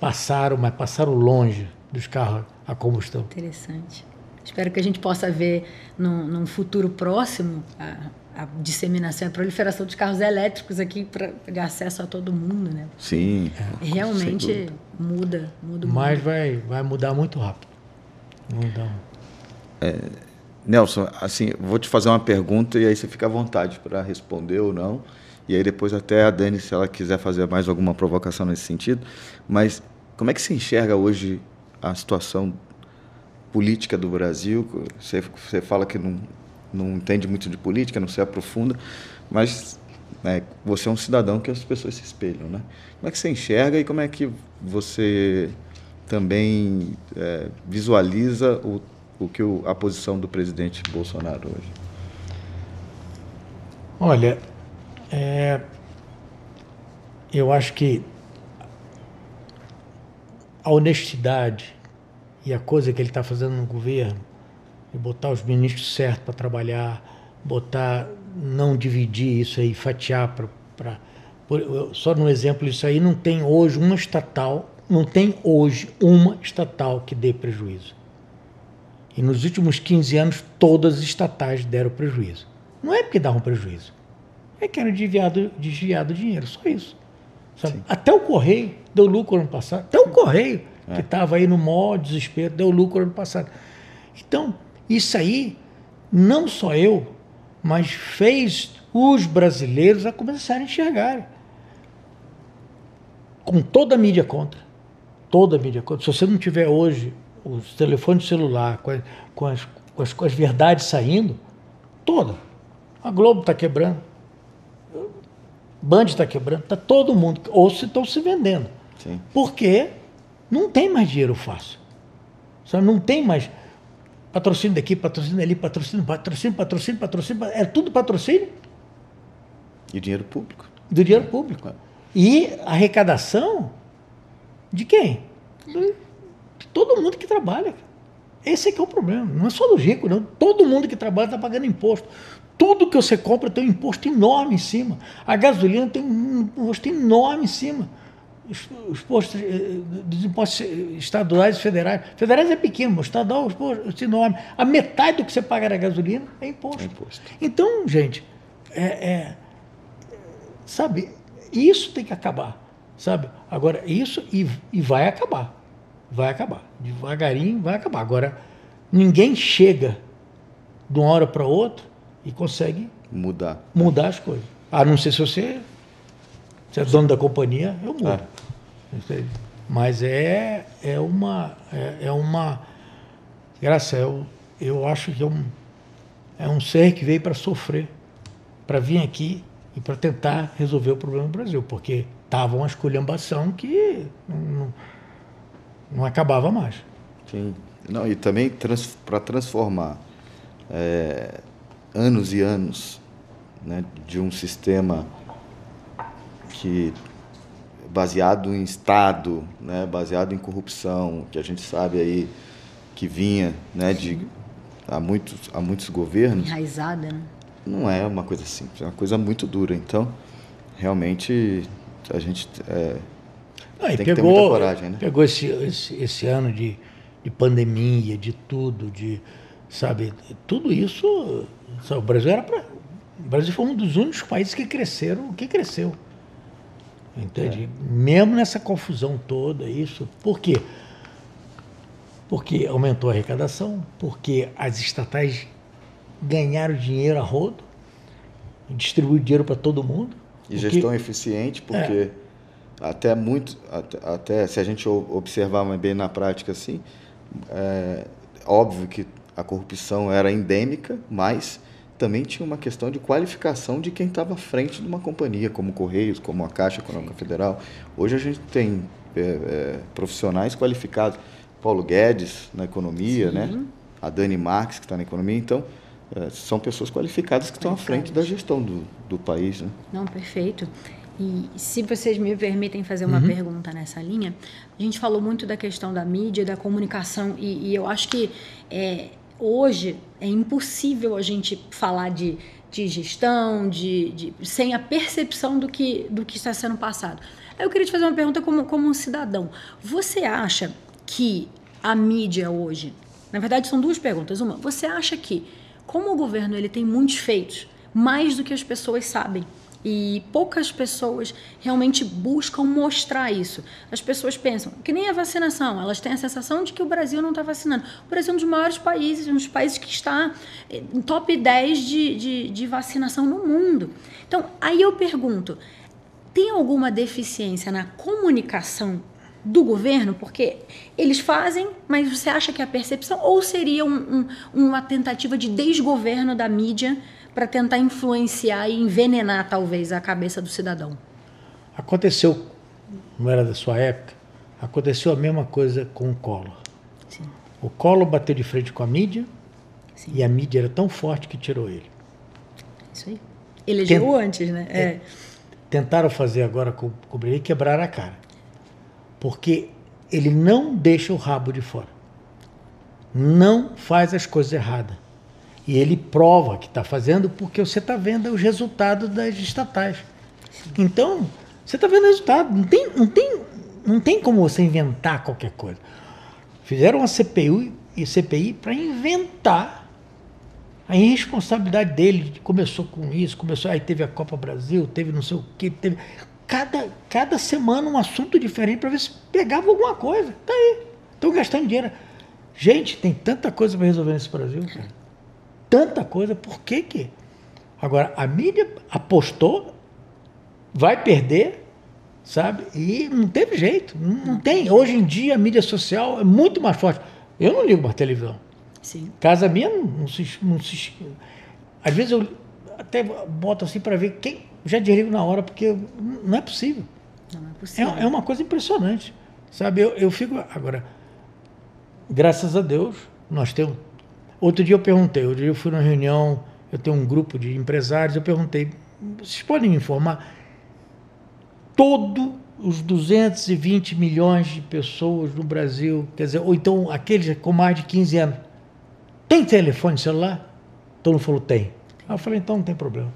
passaram, mas passaram longe dos carros a combustão. Interessante. Espero que a gente possa ver num, num futuro próximo a, a, disseminação e a proliferação dos carros elétricos aqui de acesso a todo mundo, né? Sim. É, Realmente muda, muda Mas vai, vai mudar muito rápido. Mudar. É, Nelson, assim, vou te fazer uma pergunta e aí você fica à vontade para responder ou não. E aí depois até a Dani, se ela quiser fazer mais alguma provocação nesse sentido. Mas como é que se enxerga hoje a situação política do Brasil. Você, você fala que não, não entende muito de política, não se aprofunda, mas né, você é um cidadão que as pessoas se espelham. Né? Como é que você enxerga e como é que você também é, visualiza o, o que o, a posição do presidente Bolsonaro hoje? Olha, é, eu acho que a honestidade e a coisa que ele está fazendo no governo, botar os ministros certos para trabalhar, botar, não dividir isso aí, fatiar para. Só no exemplo isso aí, não tem hoje uma estatal, não tem hoje uma estatal que dê prejuízo. E nos últimos 15 anos, todas as estatais deram prejuízo. Não é porque davam prejuízo, é que eram desviado, desviado dinheiro, só isso. Até o Correio deu lucro ano passado, até o Correio é. que estava aí no maior desespero, deu lucro ano passado. Então, isso aí, não só eu, mas fez os brasileiros a começarem a enxergar. Com toda a mídia contra. Toda a mídia contra. Se você não tiver hoje os telefones celular com, com, as, com, as, com as verdades saindo, toda. A Globo está quebrando. Band está quebrando. Está todo mundo. Ou se estão se vendendo. Sim. Porque não tem mais dinheiro fácil. Só não tem mais patrocínio daqui, patrocínio ali, patrocínio, patrocínio, patrocínio, patrocínio. É tudo patrocínio. E dinheiro público. Do dinheiro público. E arrecadação de quem? De todo mundo que trabalha. Esse é que é o problema. Não é só do rico, não. Todo mundo que trabalha está pagando imposto. Tudo que você compra tem um imposto enorme em cima. A gasolina tem um imposto enorme em cima os, postos eh, dos impostos estaduais e federais. Federais é pequeno, mas estadual os postos enorme. A metade do que você paga na gasolina é imposto. É imposto. Então, gente, é, é, sabe, isso tem que acabar. Sabe? Agora, isso e, e vai acabar. Vai acabar. Devagarinho vai acabar. Agora, ninguém chega de uma hora para outra e consegue mudar mudar as coisas. A não ser se você se é dono da companhia, eu mudo. É. Mas é, é uma. É, é uma. Graça, eu, eu acho que é um, é um ser que veio para sofrer, para vir aqui e para tentar resolver o problema do Brasil, porque estava uma esculhambação que não, não, não, acabava mais. Sim. Não, e também trans, para transformar é, anos e anos né, de um sistema que baseado em Estado, né, baseado em corrupção, que a gente sabe aí que vinha né, de há muitos, há muitos governos. Enraizada, né? Não é uma coisa simples, é uma coisa muito dura. Então, realmente, a gente é, tem pegou, que ter muita coragem. Né? Pegou esse, esse, esse ano de, de pandemia, de tudo, de, sabe, tudo isso, sabe, o Brasil era para... O Brasil foi um dos únicos países que cresceram, que cresceu. Entende? É. Mesmo nessa confusão toda, isso. Por quê? Porque aumentou a arrecadação, porque as estatais ganharam dinheiro a rodo, distribuíram dinheiro para todo mundo. E porque, gestão eficiente, porque é. até muito, até, até, se a gente observar bem na prática assim, é óbvio que a corrupção era endêmica, mas também tinha uma questão de qualificação de quem estava à frente de uma companhia, como Correios, como a Caixa Econômica Federal. Hoje a gente tem é, é, profissionais qualificados. Paulo Guedes na economia, né? Sim. né? A Dani Marques que está na economia. Então, é, são pessoas qualificadas que estão à frente da gestão do, do país. Né? Não, perfeito. E se vocês me permitem fazer uma uhum. pergunta nessa linha, a gente falou muito da questão da mídia, da comunicação, e, e eu acho que é, hoje é impossível a gente falar de, de gestão, de, de, sem a percepção do que, do que está sendo passado. Eu queria te fazer uma pergunta como, como um cidadão. Você acha que a mídia hoje, na verdade são duas perguntas. Uma, você acha que, como o governo ele tem muitos feitos, mais do que as pessoas sabem, e poucas pessoas realmente buscam mostrar isso. As pessoas pensam, que nem a vacinação, elas têm a sensação de que o Brasil não está vacinando. O Brasil é um dos maiores países, um dos países que está em top 10 de, de, de vacinação no mundo. Então, aí eu pergunto: tem alguma deficiência na comunicação do governo? Porque eles fazem, mas você acha que é a percepção? Ou seria um, um, uma tentativa de desgoverno da mídia? Para tentar influenciar e envenenar talvez a cabeça do cidadão. Aconteceu, não era da sua época, aconteceu a mesma coisa com o Collor. Sim. O Collor bateu de frente com a mídia Sim. e a mídia era tão forte que tirou ele. Isso aí. Elegeu Tent... antes, né? É. é. Tentaram fazer agora com o Breno e quebrar a cara. Porque ele não deixa o rabo de fora. Não faz as coisas erradas. E ele prova que está fazendo porque você está vendo os resultados das estatais. Então, você está vendo o resultado. Não tem, não, tem, não tem como você inventar qualquer coisa. Fizeram uma CPU e CPI para inventar a irresponsabilidade dele. Começou com isso, começou, aí teve a Copa Brasil, teve não sei o quê, teve. Cada, cada semana um assunto diferente para ver se pegava alguma coisa. Tá aí. Estão gastando dinheiro. Gente, tem tanta coisa para resolver nesse Brasil, cara tanta coisa, por que que? Agora, a mídia apostou, vai perder, sabe? E não teve jeito, não, tem. Hoje em dia a mídia social é muito mais forte. Eu não ligo para televisão. Sim. Casa minha não, não, se, não se. Às vezes eu até boto assim para ver quem. Já desligo na hora, porque não é possível. Não é possível. É, é uma coisa impressionante. Sabe? Eu, eu fico. Agora, graças a Deus, nós temos Outro dia eu perguntei, outro dia eu fui numa reunião, eu tenho um grupo de empresários, eu perguntei, vocês podem me informar? Todos os 220 milhões de pessoas no Brasil, quer dizer, ou então aqueles com mais de 15 anos, tem telefone celular? Todo mundo falou, tem. Aí eu falei, então não tem problema.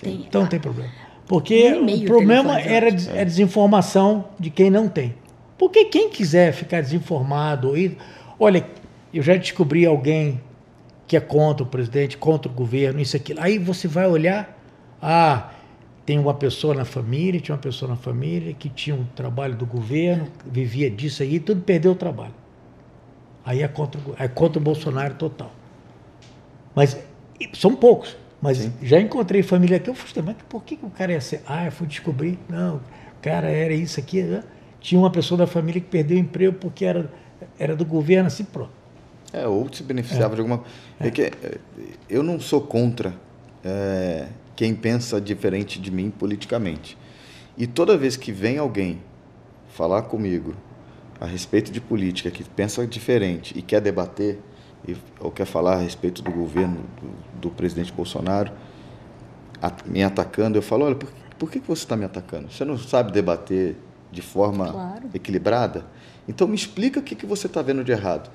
Tem. Então não tem problema. Porque o problema era a é desinformação de quem não tem. Porque quem quiser ficar desinformado, olha, eu já descobri alguém que é contra o presidente, contra o governo, isso aqui. Aí você vai olhar, ah, tem uma pessoa na família, tinha uma pessoa na família que tinha um trabalho do governo, vivia disso aí, tudo perdeu o trabalho. Aí é contra, é contra o Bolsonaro total. Mas são poucos. Mas Sim. já encontrei família aqui, eu falei, mas por que, que o cara ia ser? Ah, eu fui descobrir. Não, o cara era isso aqui. Né? Tinha uma pessoa da família que perdeu o emprego porque era, era do governo, assim, pronto. É, ou se beneficiava é. de alguma. É. que é, eu não sou contra é, quem pensa diferente de mim politicamente. E toda vez que vem alguém falar comigo a respeito de política, que pensa diferente e quer debater, e, ou quer falar a respeito do governo do, do presidente Bolsonaro, a, me atacando, eu falo: olha, por, por que, que você está me atacando? Você não sabe debater de forma claro. equilibrada? Então me explica o que, que você está vendo de errado.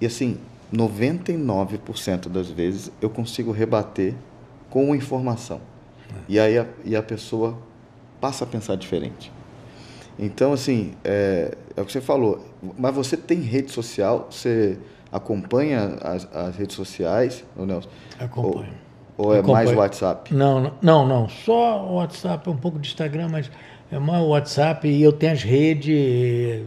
E assim, 99% das vezes eu consigo rebater com informação. É. E aí a, e a pessoa passa a pensar diferente. Então, assim, é, é o que você falou. Mas você tem rede social? Você acompanha as, as redes sociais, ou não? Acompanho. Ou, ou é Acompanho. mais WhatsApp? Não, não, não. Só o WhatsApp, um pouco de Instagram, mas é mais o WhatsApp e eu tenho as redes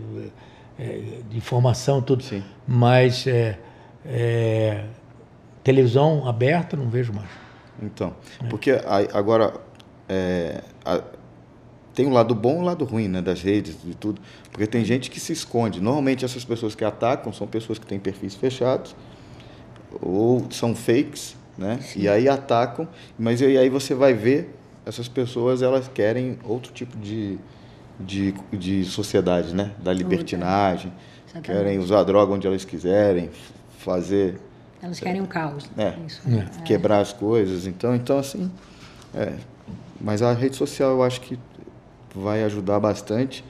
é, de informação, tudo. Sim. Mas é, é, televisão aberta não vejo mais. Então, é. porque agora é, a, tem um lado bom e um lado ruim né, das redes e tudo. Porque tem gente que se esconde. Normalmente essas pessoas que atacam são pessoas que têm perfis fechados ou são fakes, né? Sim. E aí atacam, mas e aí você vai ver essas pessoas elas querem outro tipo de, de, de sociedade, né? Da libertinagem, Exatamente. querem usar droga onde elas quiserem, fazer elas querem o um caos. É, é. quebrar as coisas. Então, então assim, é, mas a rede social eu acho que vai ajudar bastante.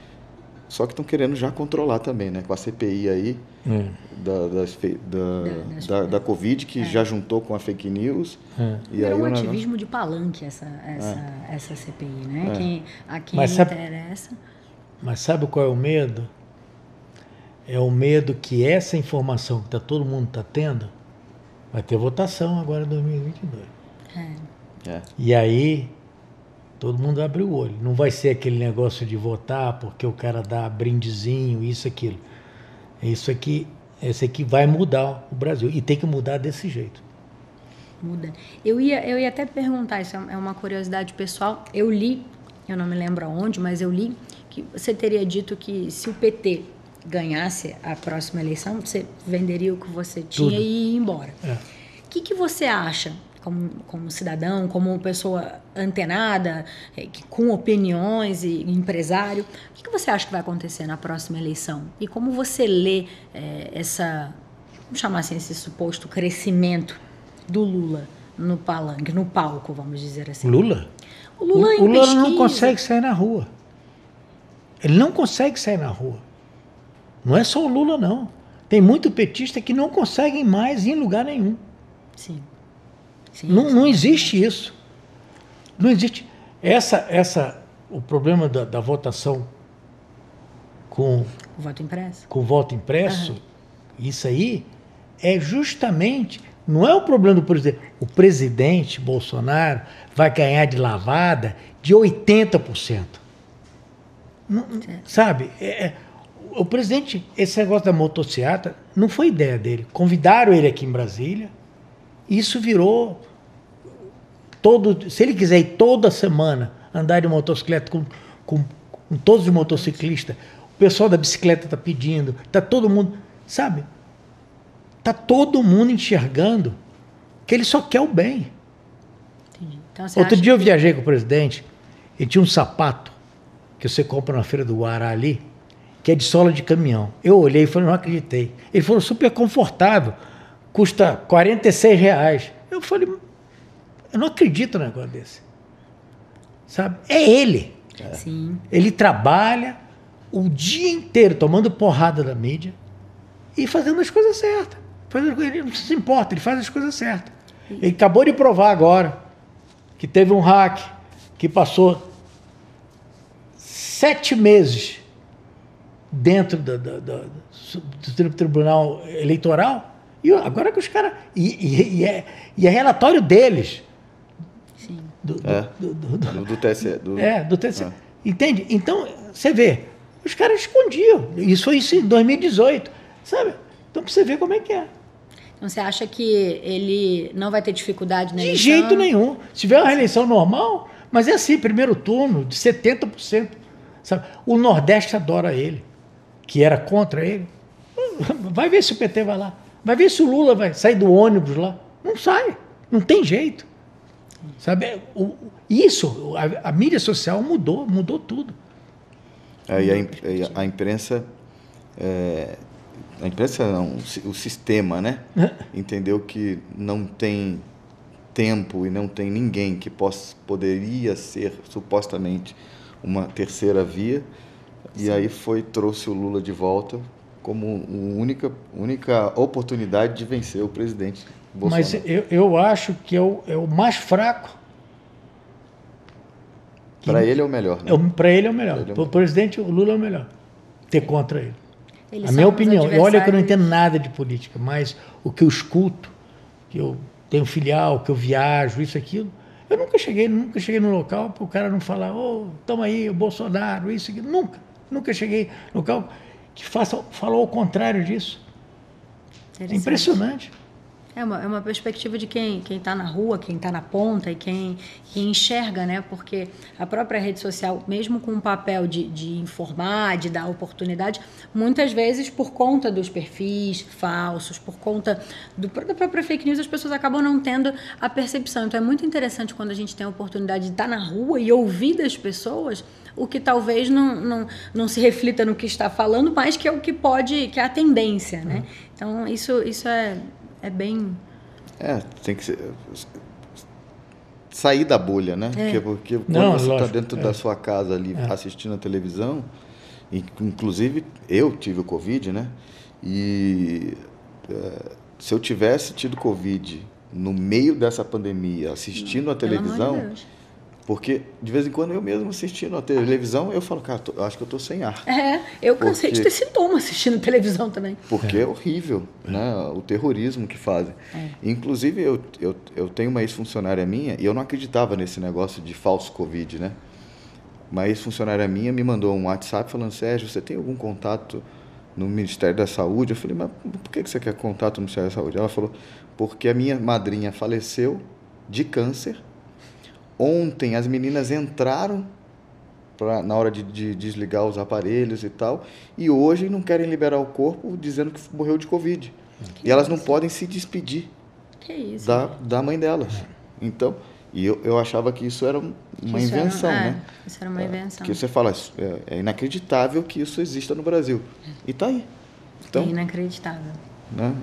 Só que estão querendo já controlar também, né? Com a CPI aí é. da, das, da, da, da, Covid, que é. já juntou com a fake news. É. E aí um ativismo negócio... de palanque essa, essa, é. essa CPI, né? É. Quem, a quem mas sabe, interessa. Mas sabe qual é o medo? É o medo que essa informação que tá, todo mundo está tendo vai ter votação agora em 2022. É. é. E aí todo mundo abre o olho. Não vai ser aquele negócio de votar porque o cara dá brindezinho, isso, aquilo. Isso aqui, esse aqui vai mudar o Brasil. E tem que mudar desse jeito. Muda. Eu ia, eu ia até perguntar, isso é uma curiosidade pessoal. Eu li, eu não me lembro aonde, mas eu li que você teria dito que se o PT ganhasse a próxima eleição, você venderia o que você tinha Tudo. e ia embora. O é. que, que você acha como, como cidadão, como pessoa antenada, é, com opiniões e empresário, o que, que você acha que vai acontecer na próxima eleição? E como você lê é, essa, vamos chamar assim, esse suposto crescimento do Lula no palanque, no palco, vamos dizer assim? Lula? O Lula, o, o Lula não consegue sair na rua. Ele não consegue sair na rua. Não é só o Lula, não. Tem muito petista que não conseguem mais ir em lugar nenhum. Sim. Sim, não, não existe isso. Não existe. Essa, essa, o problema da, da votação com o voto impresso, com voto impresso, isso aí é justamente não é o problema do presidente. O presidente Bolsonaro vai ganhar de lavada de 80%. Não, sabe? É, é, o presidente, esse negócio da motocicleta, não foi ideia dele. Convidaram ele aqui em Brasília. Isso virou todo, se ele quiser ir toda semana andar de motocicleta com, com, com todos os motociclistas, o pessoal da bicicleta está pedindo, está todo mundo, sabe? Está todo mundo enxergando que ele só quer o bem. Então, Outro dia eu viajei com o presidente e tinha um sapato que você compra na feira do Guará ali, que é de sola de caminhão. Eu olhei e falei, não acreditei. Ele falou, super confortável, custa 46 reais. Eu falei, eu não acredito num negócio desse. Sabe? É ele. É. Sim. Ele trabalha o dia inteiro tomando porrada da mídia e fazendo as coisas certas. Fazendo, ele não se importa, ele faz as coisas certas. Ele acabou de provar agora que teve um hack que passou sete meses dentro do, do, do, do Tribunal Eleitoral. E agora que os caras. E, e, e, é, e é relatório deles do, é, do, do, do, do TSE. Do, é, do TSE. É. Entende? Então, você vê, os caras escondiam. Isso foi isso em 2018, sabe? Então, pra você ver como é que é. Então, você acha que ele não vai ter dificuldade na De jeito nenhum. Se tiver uma eleição normal, mas é assim, primeiro turno, de 70%. Sabe? O Nordeste adora ele, que era contra ele. Vai ver se o PT vai lá. Vai ver se o Lula vai sair do ônibus lá. Não sai. Não tem jeito. Sabe? O, isso, a, a mídia social mudou, mudou tudo. É, e a, a imprensa. É, a imprensa não, o sistema, né? Entendeu que não tem tempo e não tem ninguém que possa, poderia ser supostamente uma terceira via. Sim. E aí foi trouxe o Lula de volta como a única, única oportunidade de vencer o presidente Bolsonaro. Mas eu, eu acho que é o, é o mais fraco. Para ele é o melhor. Né? É, Para ele é o melhor. Para o é presidente, o Lula é o melhor. Ter contra ele. Eles a minha opinião. Olha que eu não entendo nada de política, mas o que eu escuto, que eu tenho filial, que eu viajo, isso, aquilo. Eu nunca cheguei, nunca cheguei no local para o cara não falar, ô, oh, toma aí, o Bolsonaro, isso, aquilo. Nunca. Nunca cheguei no local que faça, falou o contrário disso. É impressionante. É uma, é uma perspectiva de quem está na rua, quem está na ponta e quem, quem enxerga, né? Porque a própria rede social, mesmo com o papel de, de informar, de dar oportunidade, muitas vezes por conta dos perfis falsos, por conta do, da própria fake news, as pessoas acabam não tendo a percepção. Então é muito interessante quando a gente tem a oportunidade de estar tá na rua e ouvir das pessoas o que talvez não, não, não se reflita no que está falando, mas que é o que pode, que é a tendência, né? Uhum. Então isso, isso é, é bem. É, tem que ser. Sair da bolha, né? É. Porque, porque quando Não, você está dentro é. da sua casa ali é. assistindo a televisão, inclusive eu tive o Covid, né? E é, se eu tivesse tido Covid no meio dessa pandemia, assistindo a televisão, porque de vez em quando eu mesmo assistindo a televisão, eu falo, cara, tô, acho que eu estou sem ar. É, eu cansei porque, de ter sintoma assistindo televisão também. Porque é, é horrível, né? O terrorismo que fazem. É. Inclusive, eu, eu, eu tenho uma ex-funcionária minha, e eu não acreditava nesse negócio de falso Covid, né? Uma ex-funcionária minha me mandou um WhatsApp falando, Sérgio, você tem algum contato no Ministério da Saúde? Eu falei, mas por que você quer contato no Ministério da Saúde? Ela falou, porque a minha madrinha faleceu de câncer Ontem as meninas entraram pra, na hora de, de, desligar os aparelhos e tal, e hoje não querem liberar o corpo dizendo que morreu de Covid. Que e elas não podem se despedir isso, da, da mãe delas. Então, e eu, eu achava que isso era uma isso invenção, era, é, né? Isso era uma é, invenção. Que você fala, é, é, inacreditável que isso exista no Brasil. E está aí. Então, é inacreditável. Né?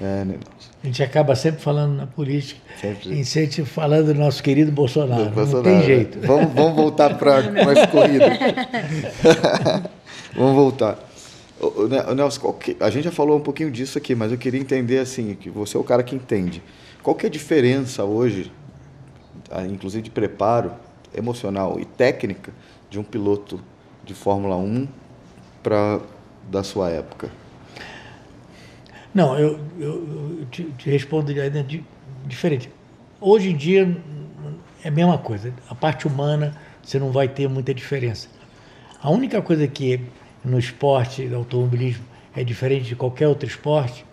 É, é, né? A gente acaba sempre falando na política, sempre. e sempre falando do nosso querido Bolsonaro. Do Bolsonaro. Não tem jeito. Vamos, vamos voltar para a corrida. vamos voltar. Nelson, a gente já falou um pouquinho disso aqui, mas eu queria entender assim, que você é o cara que entende. Qual que é a diferença hoje, inclusive de preparo emocional e técnica, de um piloto de Fórmula 1 para da sua época? Não, eu, eu, te, te, respondo de, diferente. Hoje em dia é a mesma coisa. A parte humana você não vai ter muita diferença. A única coisa que no esporte do automobilismo é diferente de qualquer outro esporte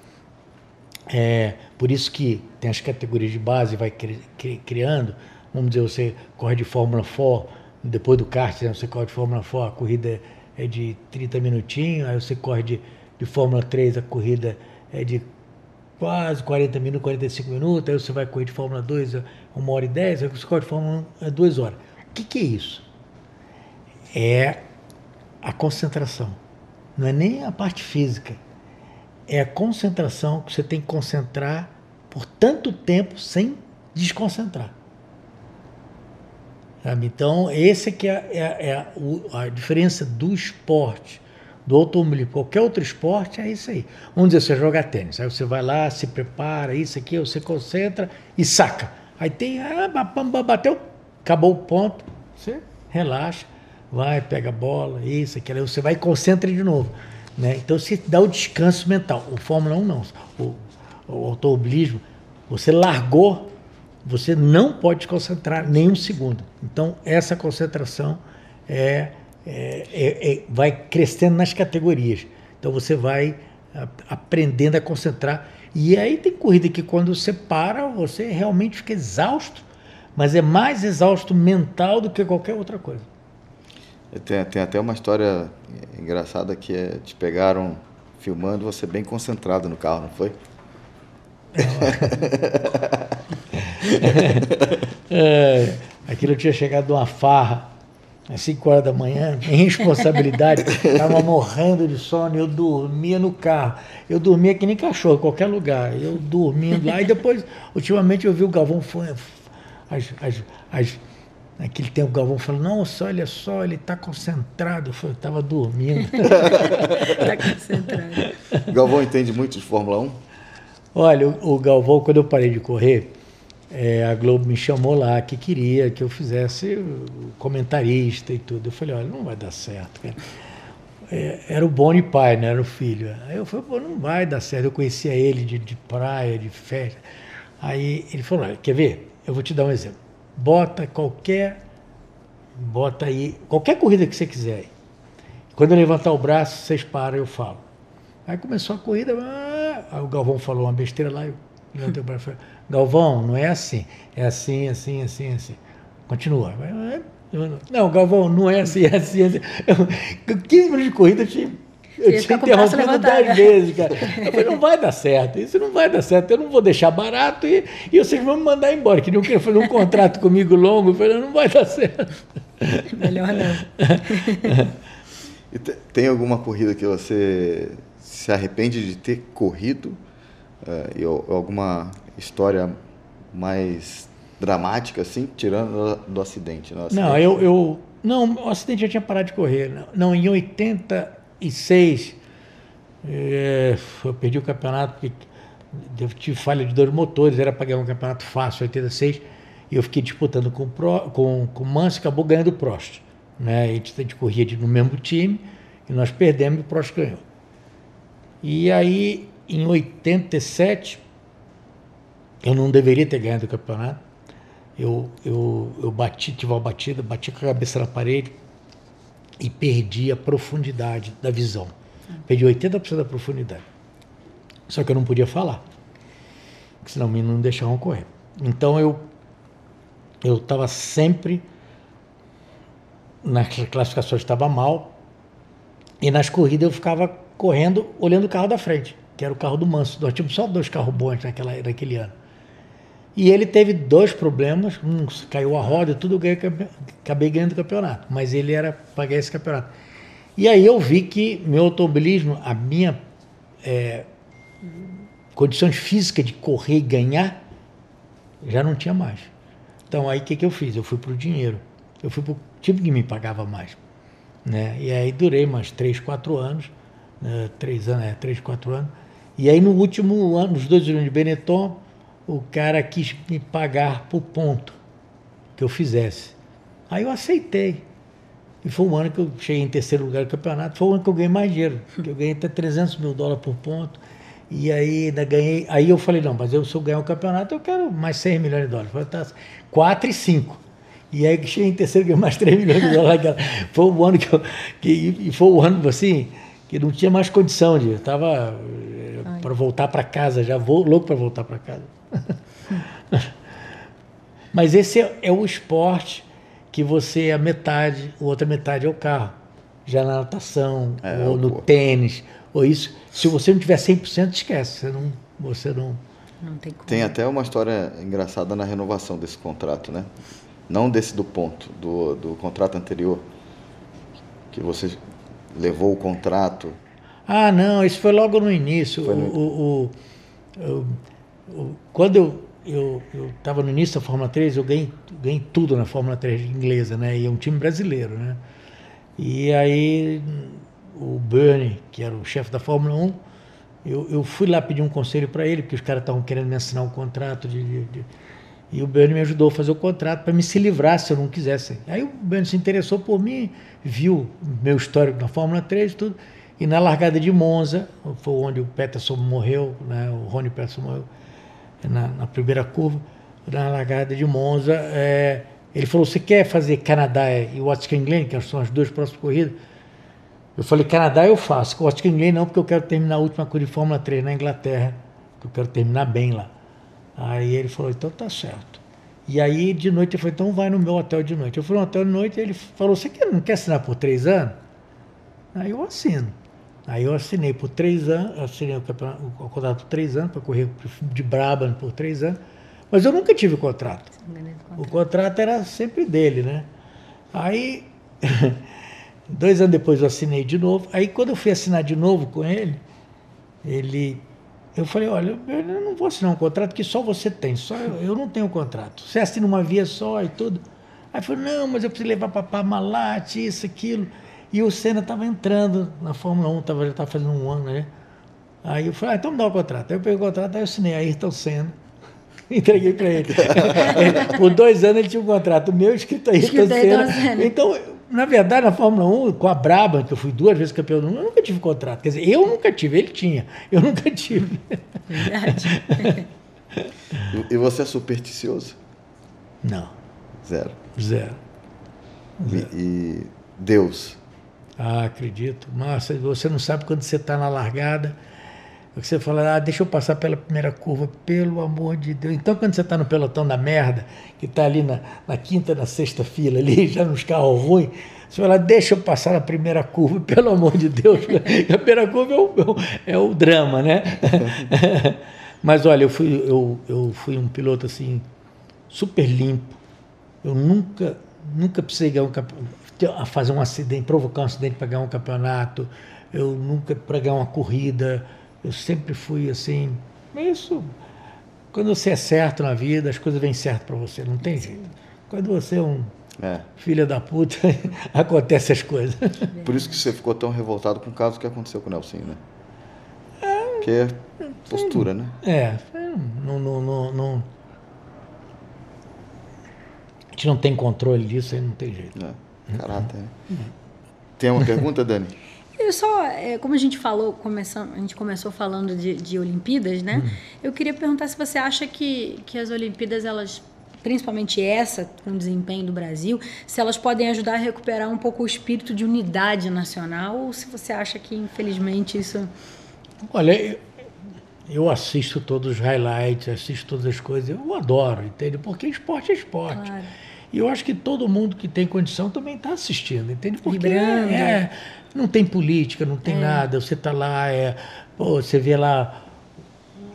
é por isso que tem as categorias de base vai cri, cri, criando. Vamos dizer, você corre de Fórmula 4, depois do kart, né, você corre de Fórmula 4, a corrida é de 30 minutinhos, aí você corre de, de Fórmula 3, a corrida é de quase 40 minutos, 45 minutos, aí você vai correr de Fórmula 2, uma hora e dez, aí você corre de Fórmula 1, é duas horas. O que, que é isso? É a concentração. Não é nem a parte física. É a concentração que você tem que concentrar por tanto tempo sem desconcentrar. Sabe? Então, esse que é, é, é a, a diferença do esporte do automobilismo, qualquer outro esporte, é isso aí. Vamos dizer, você joga tênis, aí você vai lá, se prepara, isso aqui, você concentra e saca. Aí tem, ah, bateu, acabou o ponto, você relaxa, vai, pega a bola, isso, aquilo, aí você vai e concentra de novo. Né? Então você dá o descanso mental. O Fórmula 1 não, o, o automobilismo, você largou, você não pode se concentrar nem um segundo. Então essa concentração é é, é, é, vai crescendo nas categorias. Então você vai aprendendo a concentrar. E aí tem corrida que quando você para, você realmente fica exausto, mas é mais exausto mental do que qualquer outra coisa. Tem, tem até uma história engraçada que é te pegaram filmando você bem concentrado no carro, não foi? é, aquilo tinha chegado de uma farra às 5 horas da manhã, sem responsabilidade, estava morrendo de sono, eu dormia no carro. Eu dormia que nem cachorro, em qualquer lugar. Eu dormindo lá, e depois, ultimamente, eu vi o Galvão as, as, as, naquele tempo o Galvão falou, nossa, olha só, ele está concentrado. Eu estava dormindo. Está concentrado. Galvão entende muito de Fórmula 1? Olha, o, o Galvão, quando eu parei de correr, é, a Globo me chamou lá que queria que eu fizesse comentarista e tudo. Eu falei, olha, não vai dar certo, cara. É, era o Boni pai, né, era o filho. Aí eu falei, pô, não vai dar certo. Eu conhecia ele de, de praia, de festa. Aí ele falou, olha, quer ver? Eu vou te dar um exemplo. Bota qualquer, bota aí, qualquer corrida que você quiser. Quando eu levantar o braço, vocês param, eu falo. Aí começou a corrida, ah, aí o Galvão falou uma besteira lá, eu Galvão, não é assim. É assim, assim, assim, assim. Continua. Não, Galvão, não é assim, é assim, é assim. 15 minutos de corrida, eu tinha, eu tinha interrompido 10 vezes, cara. Eu falei, não vai dar certo, isso não vai dar certo, eu não vou deixar barato e, e vocês vão me mandar embora. Que não fazer um contrato comigo longo, eu falei, não vai dar certo. Melhor não. e tem alguma corrida que você se arrepende de ter corrido? E alguma história mais dramática, assim, tirando do acidente? Né? acidente não, eu, eu. Não, o acidente já tinha parado de correr. Não, em 86, é, eu perdi o campeonato porque eu tive falha de dois motores, era para ganhar um campeonato fácil, 86, e eu fiquei disputando com, Pro, com, com o Manso e acabou ganhando o Prost. Né? A gente, a gente corria no mesmo time e nós perdemos e o Prost ganhou. E aí, em 87, eu não deveria ter ganhado o campeonato. Eu, eu, eu bati, tive uma batida, bati com a cabeça na parede e perdi a profundidade da visão. Perdi 80% da profundidade. Só que eu não podia falar, senão me não deixavam correr. Então eu eu estava sempre nas classificações estava mal e nas corridas eu ficava correndo olhando o carro da frente, que era o carro do Manso. Nós tínhamos só dois carros bons naquela, naquele ano. E ele teve dois problemas, um caiu a roda, tudo ganhei, acabei ganhando o campeonato, mas ele era para ganhar esse campeonato. E aí eu vi que meu automobilismo, a minha é, condições físicas de correr e ganhar, já não tinha mais. Então aí o que, que eu fiz? Eu fui para o dinheiro. Eu fui para o tipo que me pagava mais. Né? E aí durei mais três, quatro anos, né? três anos, é, três, quatro anos. E aí no último ano, nos dois anos de Benetton, o cara quis me pagar por ponto que eu fizesse. Aí eu aceitei. E foi um ano que eu cheguei em terceiro lugar do campeonato. Foi o ano que eu ganhei mais dinheiro, que eu ganhei até 300 mil dólares por ponto. E aí ainda ganhei. Aí eu falei, não, mas eu, se eu ganhar o um campeonato, eu quero mais 6 milhões de dólares. Falei, tá, 4 e 5. E aí cheguei em terceiro, ganhei mais 3 milhões de dólares. foi o ano que eu. Que, e foi o ano, assim, que não tinha mais condição de. Eu estava eh, para voltar para casa, já vou louco para voltar para casa. Mas esse é, é, o esporte que você é metade, a outra metade é o carro. Já na natação, é, ou no tênis, ou isso. Se você não tiver 100%, esquece. Você não. Você não... Não tem, como. tem até uma história engraçada na renovação desse contrato, né? Não desse do ponto, do, do contrato anterior. Que você levou o contrato. Ah, não, isso foi logo no início. No... O, o, o, quando eu eu estava no início da Fórmula 3, eu ganhei, ganhei tudo na Fórmula 3 inglesa, né? E é um time brasileiro, né? E aí o Bernie, que era o chefe da Fórmula 1, eu, eu fui lá pedir um conselho para ele, porque os caras estavam querendo me assinar um contrato de, de, de, e o Bernie me ajudou a fazer o contrato para me se livrar se eu não quisesse. Aí o Bernie se interessou por mim, viu meu histórico na Fórmula 3 e tudo. E na largada de Monza, foi onde o Peterson morreu, né? o Rony Peterson morreu na, na primeira curva, na largada de Monza, é, ele falou: Você quer fazer Canadá e Watkins Glen, que são as duas próximas corridas? Eu falei: Canadá eu faço, Watkins Glen não, porque eu quero terminar a última corrida de Fórmula 3 na Inglaterra, que eu quero terminar bem lá. Aí ele falou: Então tá certo. E aí de noite eu falei: Então vai no meu hotel de noite. Eu fui no hotel de noite e ele falou: Você não quer assinar por três anos? Aí eu assino. Aí eu assinei por três anos, assinei o, o contrato por três anos, para correr de Brabant por três anos, mas eu nunca tive contrato. O contrato era sempre dele, né? Aí, dois anos depois eu assinei de novo. Aí quando eu fui assinar de novo com ele, ele. Eu falei, olha, eu não vou assinar um contrato que só você tem, só eu, eu não tenho contrato. Você assina uma via só e tudo. Aí falou, não, mas eu preciso levar para Parmalat, isso, aquilo. E o Senna estava entrando na Fórmula 1, tava, já estava fazendo um ano, né? Aí eu falei, ah, então me dá o contrato. Aí eu peguei o contrato, aí eu assinei Ayrton Senna. Entreguei para ele. Por dois anos ele tinha um contrato meu escrito Ayrton Senna. Então, na verdade, na Fórmula 1, com a Brabham, que eu fui duas vezes campeão do mundo, eu nunca tive contrato. Quer dizer, eu nunca tive, ele tinha. Eu nunca tive. Verdade. e você é supersticioso? Não. Zero. Zero. Zero. E, e Deus? Ah, acredito. Nossa, você não sabe quando você está na largada, você fala, ah, deixa eu passar pela primeira curva, pelo amor de Deus. Então, quando você está no pelotão da merda, que está ali na, na, quinta, na sexta fila, ali, já nos carros ruins, você fala, deixa eu passar na primeira curva, pelo amor de Deus. a primeira curva é o, é o drama, né? Mas olha, eu fui, eu, eu fui um piloto assim, super limpo. Eu nunca, nunca precisei ganhar um a fazer um acidente, provocar um acidente para ganhar um campeonato. Eu nunca para ganhar uma corrida. Eu sempre fui assim. Isso. Quando você é certo na vida, as coisas vêm certo para você, não tem jeito. Quando você é um é. filho da puta, acontecem as coisas. Por isso que você ficou tão revoltado com o caso que aconteceu com o Nelson, né? É, que é postura, né? É, não, não, não, não, a gente não tem controle disso, aí não tem jeito. É. Caráter. Tem uma pergunta, Dani? Eu só, é, como a gente falou, começando, a gente começou falando de, de Olimpíadas, né? Uhum. Eu queria perguntar se você acha que, que as Olimpíadas, elas, principalmente essa, com o desempenho do Brasil, se elas podem ajudar a recuperar um pouco o espírito de unidade nacional, ou se você acha que, infelizmente, isso. Olha, eu assisto todos os highlights, assisto todas as coisas, eu adoro, entende? Porque esporte é esporte. Claro. E eu acho que todo mundo que tem condição também está assistindo, entende? Porque é, não tem política, não tem é. nada. Você está lá, é, pô, você vê lá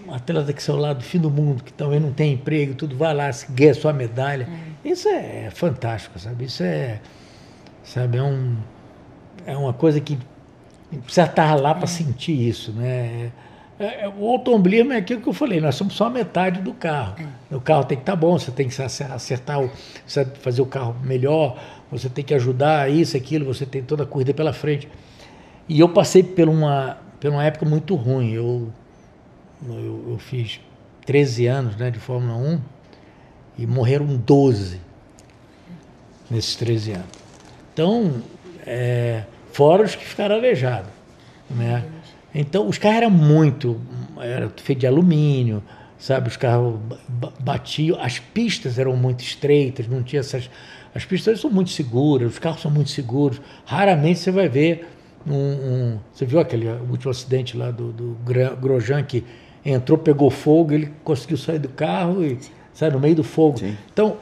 a tela daqui ao lado, fim do mundo, que também não tem emprego, tudo vai lá, ganha sua medalha. É. Isso é fantástico, sabe? Isso é, sabe, é, um, é uma coisa que precisa estar lá para é. sentir isso, né? É, é, o automobilismo é aquilo que eu falei, nós somos só metade do carro. É. O carro tem que estar tá bom, você tem que acertar, o, fazer o carro melhor, você tem que ajudar isso, aquilo, você tem toda a corrida pela frente. E eu passei por uma, por uma época muito ruim. Eu, eu, eu fiz 13 anos né, de Fórmula 1 e morreram 12 nesses 13 anos. Então, é, fora os que ficaram aleijados. Né? Então, os carros eram muito. Era feito de alumínio, sabe? Os carros batiam. As pistas eram muito estreitas, não tinha essas. As pistas são muito seguras, os carros são muito seguros. Raramente você vai ver um. um você viu aquele último acidente lá do, do Grosjean que entrou, pegou fogo, ele conseguiu sair do carro e sai no meio do fogo. Sim. Então,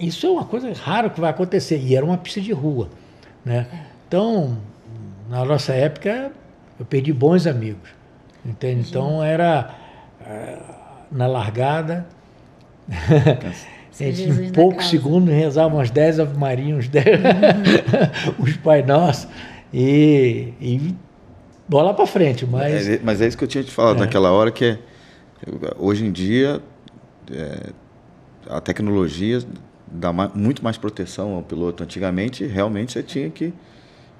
isso é uma coisa rara que vai acontecer. E era uma pista de rua. Né? Então, na nossa época, eu perdi bons amigos. Entende? Então era uh, na largada. gente, em poucos segundos rezava umas 10 Ave Maria, uns 10 uhum. os Pai Nosso e, e bola para frente. Mas... É, mas é isso que eu tinha te falado é. naquela hora, que é, hoje em dia é, a tecnologia dá mais, muito mais proteção ao piloto. Antigamente, realmente, você tinha que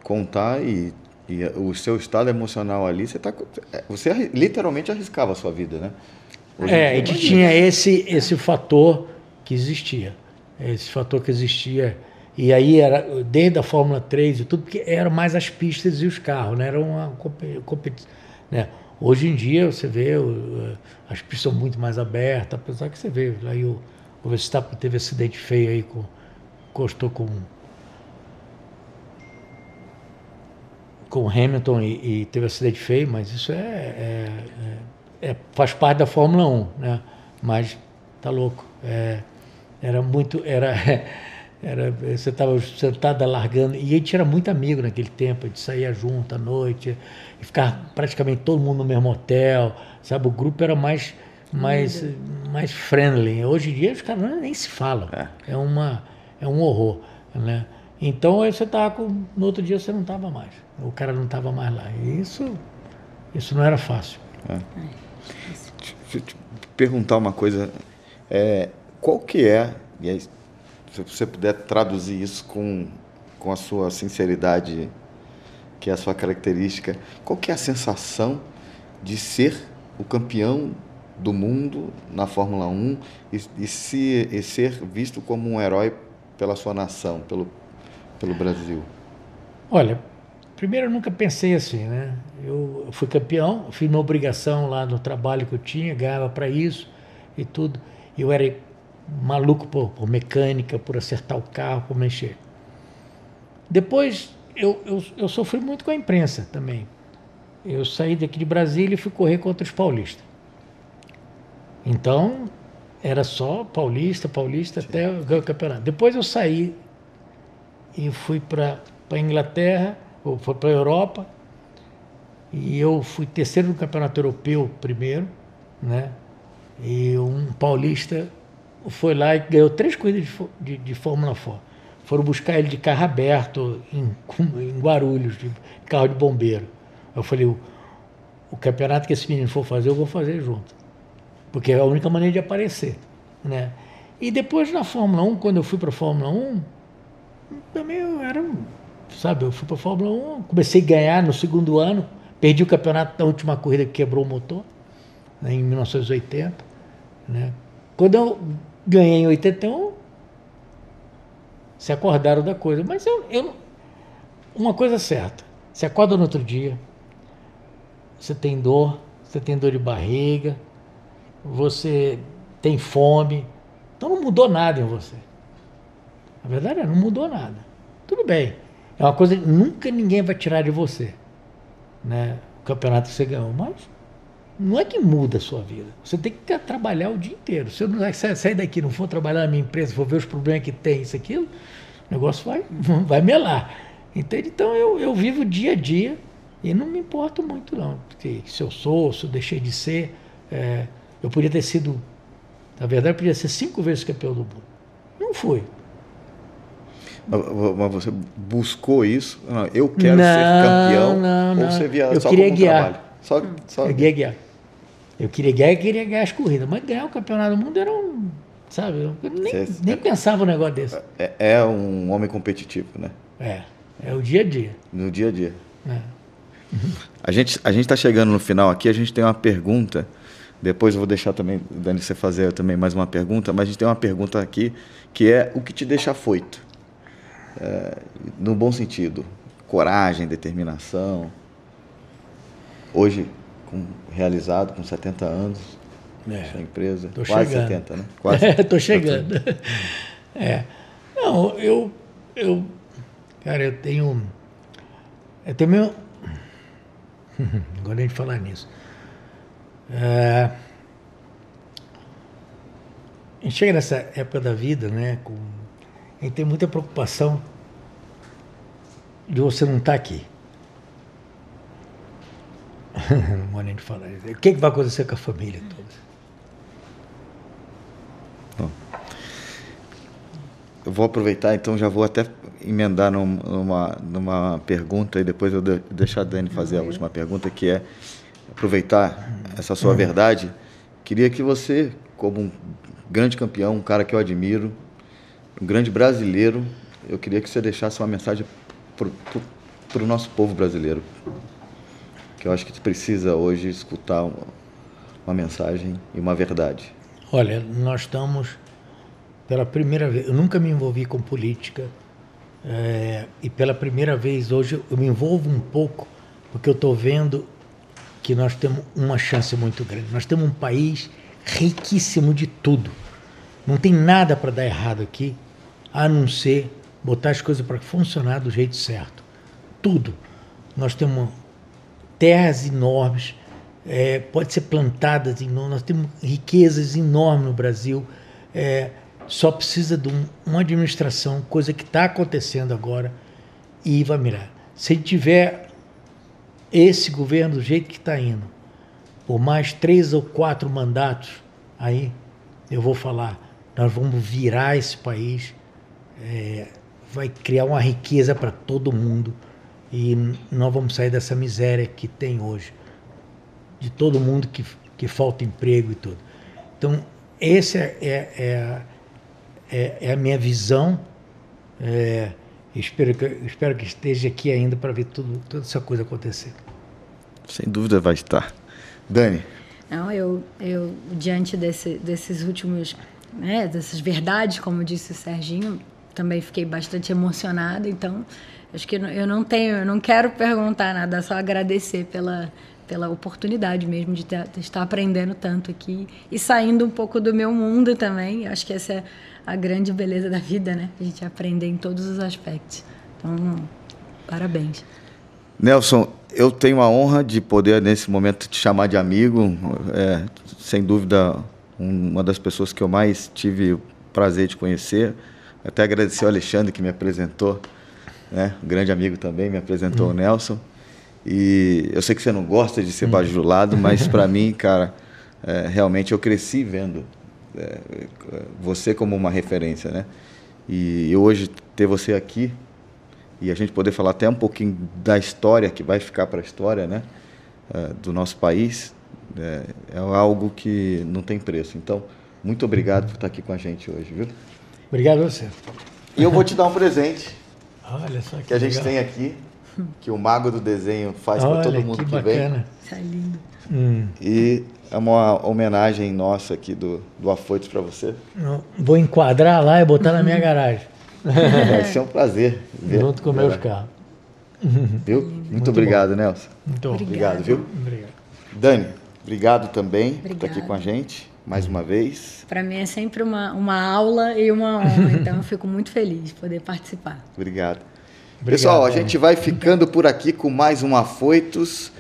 contar e e o seu estado emocional ali, você, tá, você literalmente arriscava a sua vida, né? Hoje é, a gente tinha esse, esse fator que existia. Esse fator que existia. E aí era desde a Fórmula 3 e tudo, porque eram mais as pistas e os carros, né? Era uma competição. Né? Hoje em dia você vê as pistas são muito mais abertas, apesar que você vê aí o, o Verstappen teve acidente feio aí com encostou com com Hamilton e, e teve acidente feio, mas isso é, é, é, é, faz parte da Fórmula 1, né? Mas tá louco. É, era muito, era Era, você estava sentado largando. E a gente era muito amigo naquele tempo, a gente saía junto à noite, e ficava praticamente todo mundo no mesmo hotel, sabe? O grupo era mais, mais, mais friendly. Hoje em dia os caras nem se falam. É, é uma, é um horror. Né? Então aí você estava com. No outro dia você não estava mais. O cara não estava mais lá. E isso, isso não era fácil. É. Deixa eu te perguntar uma coisa. É, qual que é, e aí, se você puder traduzir isso com, com a sua sinceridade, que é a sua característica, qual que é a sensação de ser o campeão do mundo na Fórmula 1 e, e, se, e ser visto como um herói pela sua nação, pelo, pelo Brasil? Olha, primeiro eu nunca pensei assim, né? Eu fui campeão, fiz minha obrigação lá no trabalho que eu tinha, ganhava para isso e tudo. Eu era maluco por, por, mecânica, por acertar o carro, por mexer. Depois eu, eu, eu sofri muito com a imprensa também. Eu saí daqui de Brasília e fui correr contra os paulistas. Então, era só paulista, paulista Sim. até ganhar o campeonato. Depois eu saí e fui para a Inglaterra, fui para a Europa, e eu fui terceiro no campeonato europeu primeiro, né? E um paulista foi lá e ganhou três corridas de, de, de Fórmula 4. Foram buscar ele de carro aberto em, em Guarulhos, de carro de bombeiro. Eu falei, o, o campeonato que esse menino for fazer, eu vou fazer junto. Porque é a única maneira de aparecer. Né? E depois na Fórmula 1, quando eu fui para a Fórmula 1, também eu era, sabe, eu fui para Fórmula 1, comecei a ganhar no segundo ano, perdi o campeonato da última corrida que quebrou o motor, né, em 1980. Né? Quando eu ganhei em 81, se acordaram da coisa. Mas eu, eu uma coisa certa, você acorda no outro dia, você tem dor, você tem dor de barriga, você tem fome, então não mudou nada em você. A verdade é, não mudou nada. Tudo bem. É uma coisa que nunca ninguém vai tirar de você. Né? O campeonato você ganhou. Mas não é que muda a sua vida. Você tem que trabalhar o dia inteiro. Se eu não sair daqui não for trabalhar na minha empresa, for ver os problemas que tem, isso, aquilo, o negócio vai, vai melar. Entende? Então eu, eu vivo dia a dia e não me importo muito, não. Porque se eu sou, se eu deixei de ser. É, eu podia ter sido, na verdade, eu podia ser cinco vezes campeão do mundo. Não fui. Mas você buscou isso? Não, eu quero não, ser campeão? Não, não. Ou você via eu só queria como guiar. trabalho? Só, só... Eu queria guiar. Eu queria ganhar e queria ganhar as corridas, mas ganhar o campeonato do mundo era um. Sabe? Eu nem, Você, nem é, pensava um negócio desse. É, é, um homem competitivo, né? É. É o dia a dia. No dia a dia. É. A gente a está chegando no final aqui, a gente tem uma pergunta. Depois eu vou deixar também, Dani, você fazer também mais uma pergunta, mas a gente tem uma pergunta aqui que é o que te deixa afoito? É, no bom sentido. Coragem, determinação. Hoje, com, realizado com 70 anos, é, sua empresa. Tô Quase chegando. 70, né? Quase. Estou chegando. É. Não, eu, eu. Cara, eu tenho. Eu tenho meu. Agora a gente falar nisso. É, a gente chega nessa época da vida, né? Com, a gente tem muita preocupação de você não estar tá aqui. não vou nem falar. O que, que vai acontecer com a família toda? Eu vou aproveitar, então já vou até emendar numa, numa pergunta e depois eu deixar a Dani fazer a última pergunta, que é aproveitar essa sua uhum. verdade. Queria que você, como um grande campeão, um cara que eu admiro, um grande brasileiro, eu queria que você deixasse uma mensagem para o nosso povo brasileiro que eu acho que precisa hoje escutar uma, uma mensagem e uma verdade. Olha, nós estamos pela primeira vez, eu nunca me envolvi com política é, e pela primeira vez hoje eu me envolvo um pouco porque eu estou vendo que nós temos uma chance muito grande. Nós temos um país riquíssimo de tudo. Não tem nada para dar errado aqui, a não ser botar as coisas para funcionar do jeito certo. Tudo. Nós temos terras enormes, é, pode ser plantadas, nós temos riquezas enormes no Brasil. É, só precisa de um, uma administração, coisa que está acontecendo agora, e vai mirar. Se tiver esse governo do jeito que está indo, por mais três ou quatro mandatos, aí eu vou falar, nós vamos virar esse país, é, vai criar uma riqueza para todo mundo e nós vamos sair dessa miséria que tem hoje, de todo mundo que, que falta emprego e tudo. Então, essa é, é, é, é a minha visão. É, espero, que, espero que esteja aqui ainda para ver tudo, toda essa coisa acontecer. Sem dúvida vai estar. Dani. Não, eu, eu diante desse, desses últimos, né, dessas verdades, como disse o Serginho, também fiquei bastante emocionada. Então, acho que eu não tenho, eu não quero perguntar nada, só agradecer pela, pela oportunidade mesmo de, ter, de, estar aprendendo tanto aqui e saindo um pouco do meu mundo também. Acho que essa é a grande beleza da vida, né? A gente aprender em todos os aspectos. Então, parabéns. Nelson, eu tenho a honra de poder, nesse momento, te chamar de amigo. É, sem dúvida, uma das pessoas que eu mais tive o prazer de conhecer. Até agradecer ao Alexandre que me apresentou, né? um grande amigo também, me apresentou hum. o Nelson. E eu sei que você não gosta de ser hum. bajulado, mas para mim, cara, é, realmente eu cresci vendo é, você como uma referência, né? E hoje ter você aqui e a gente poder falar até um pouquinho da história que vai ficar para a história, né? É, do nosso país é, é, algo que não tem preço. Então, muito obrigado por estar aqui com a gente hoje, viu? Obrigado a você. E eu vou te dar um presente. Olha só que, que a gente tem aqui, que o mago do desenho faz para todo mundo que, que vem. Isso é lindo. Hum. E é uma homenagem nossa aqui do, do Afoitos para você. Vou enquadrar lá e botar na minha garagem. Vai ser um prazer. Ver, Junto com meus carros. Viu? Muito, Muito obrigado, bom. Nelson. Muito obrigado, obrigado viu? Obrigado. Dani, obrigado também obrigado. por estar aqui com a gente mais uma vez. Para mim é sempre uma, uma aula e uma honra, então eu fico muito feliz de poder participar. Obrigado. Obrigado Pessoal, a gente vai ficando por aqui com mais um Afoitos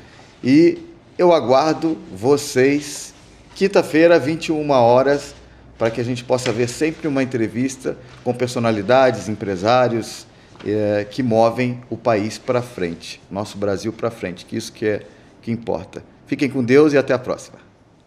e eu aguardo vocês quinta-feira, 21 horas, para que a gente possa ver sempre uma entrevista com personalidades, empresários é, que movem o país para frente, nosso Brasil para frente, que isso que é que importa. Fiquem com Deus e até a próxima.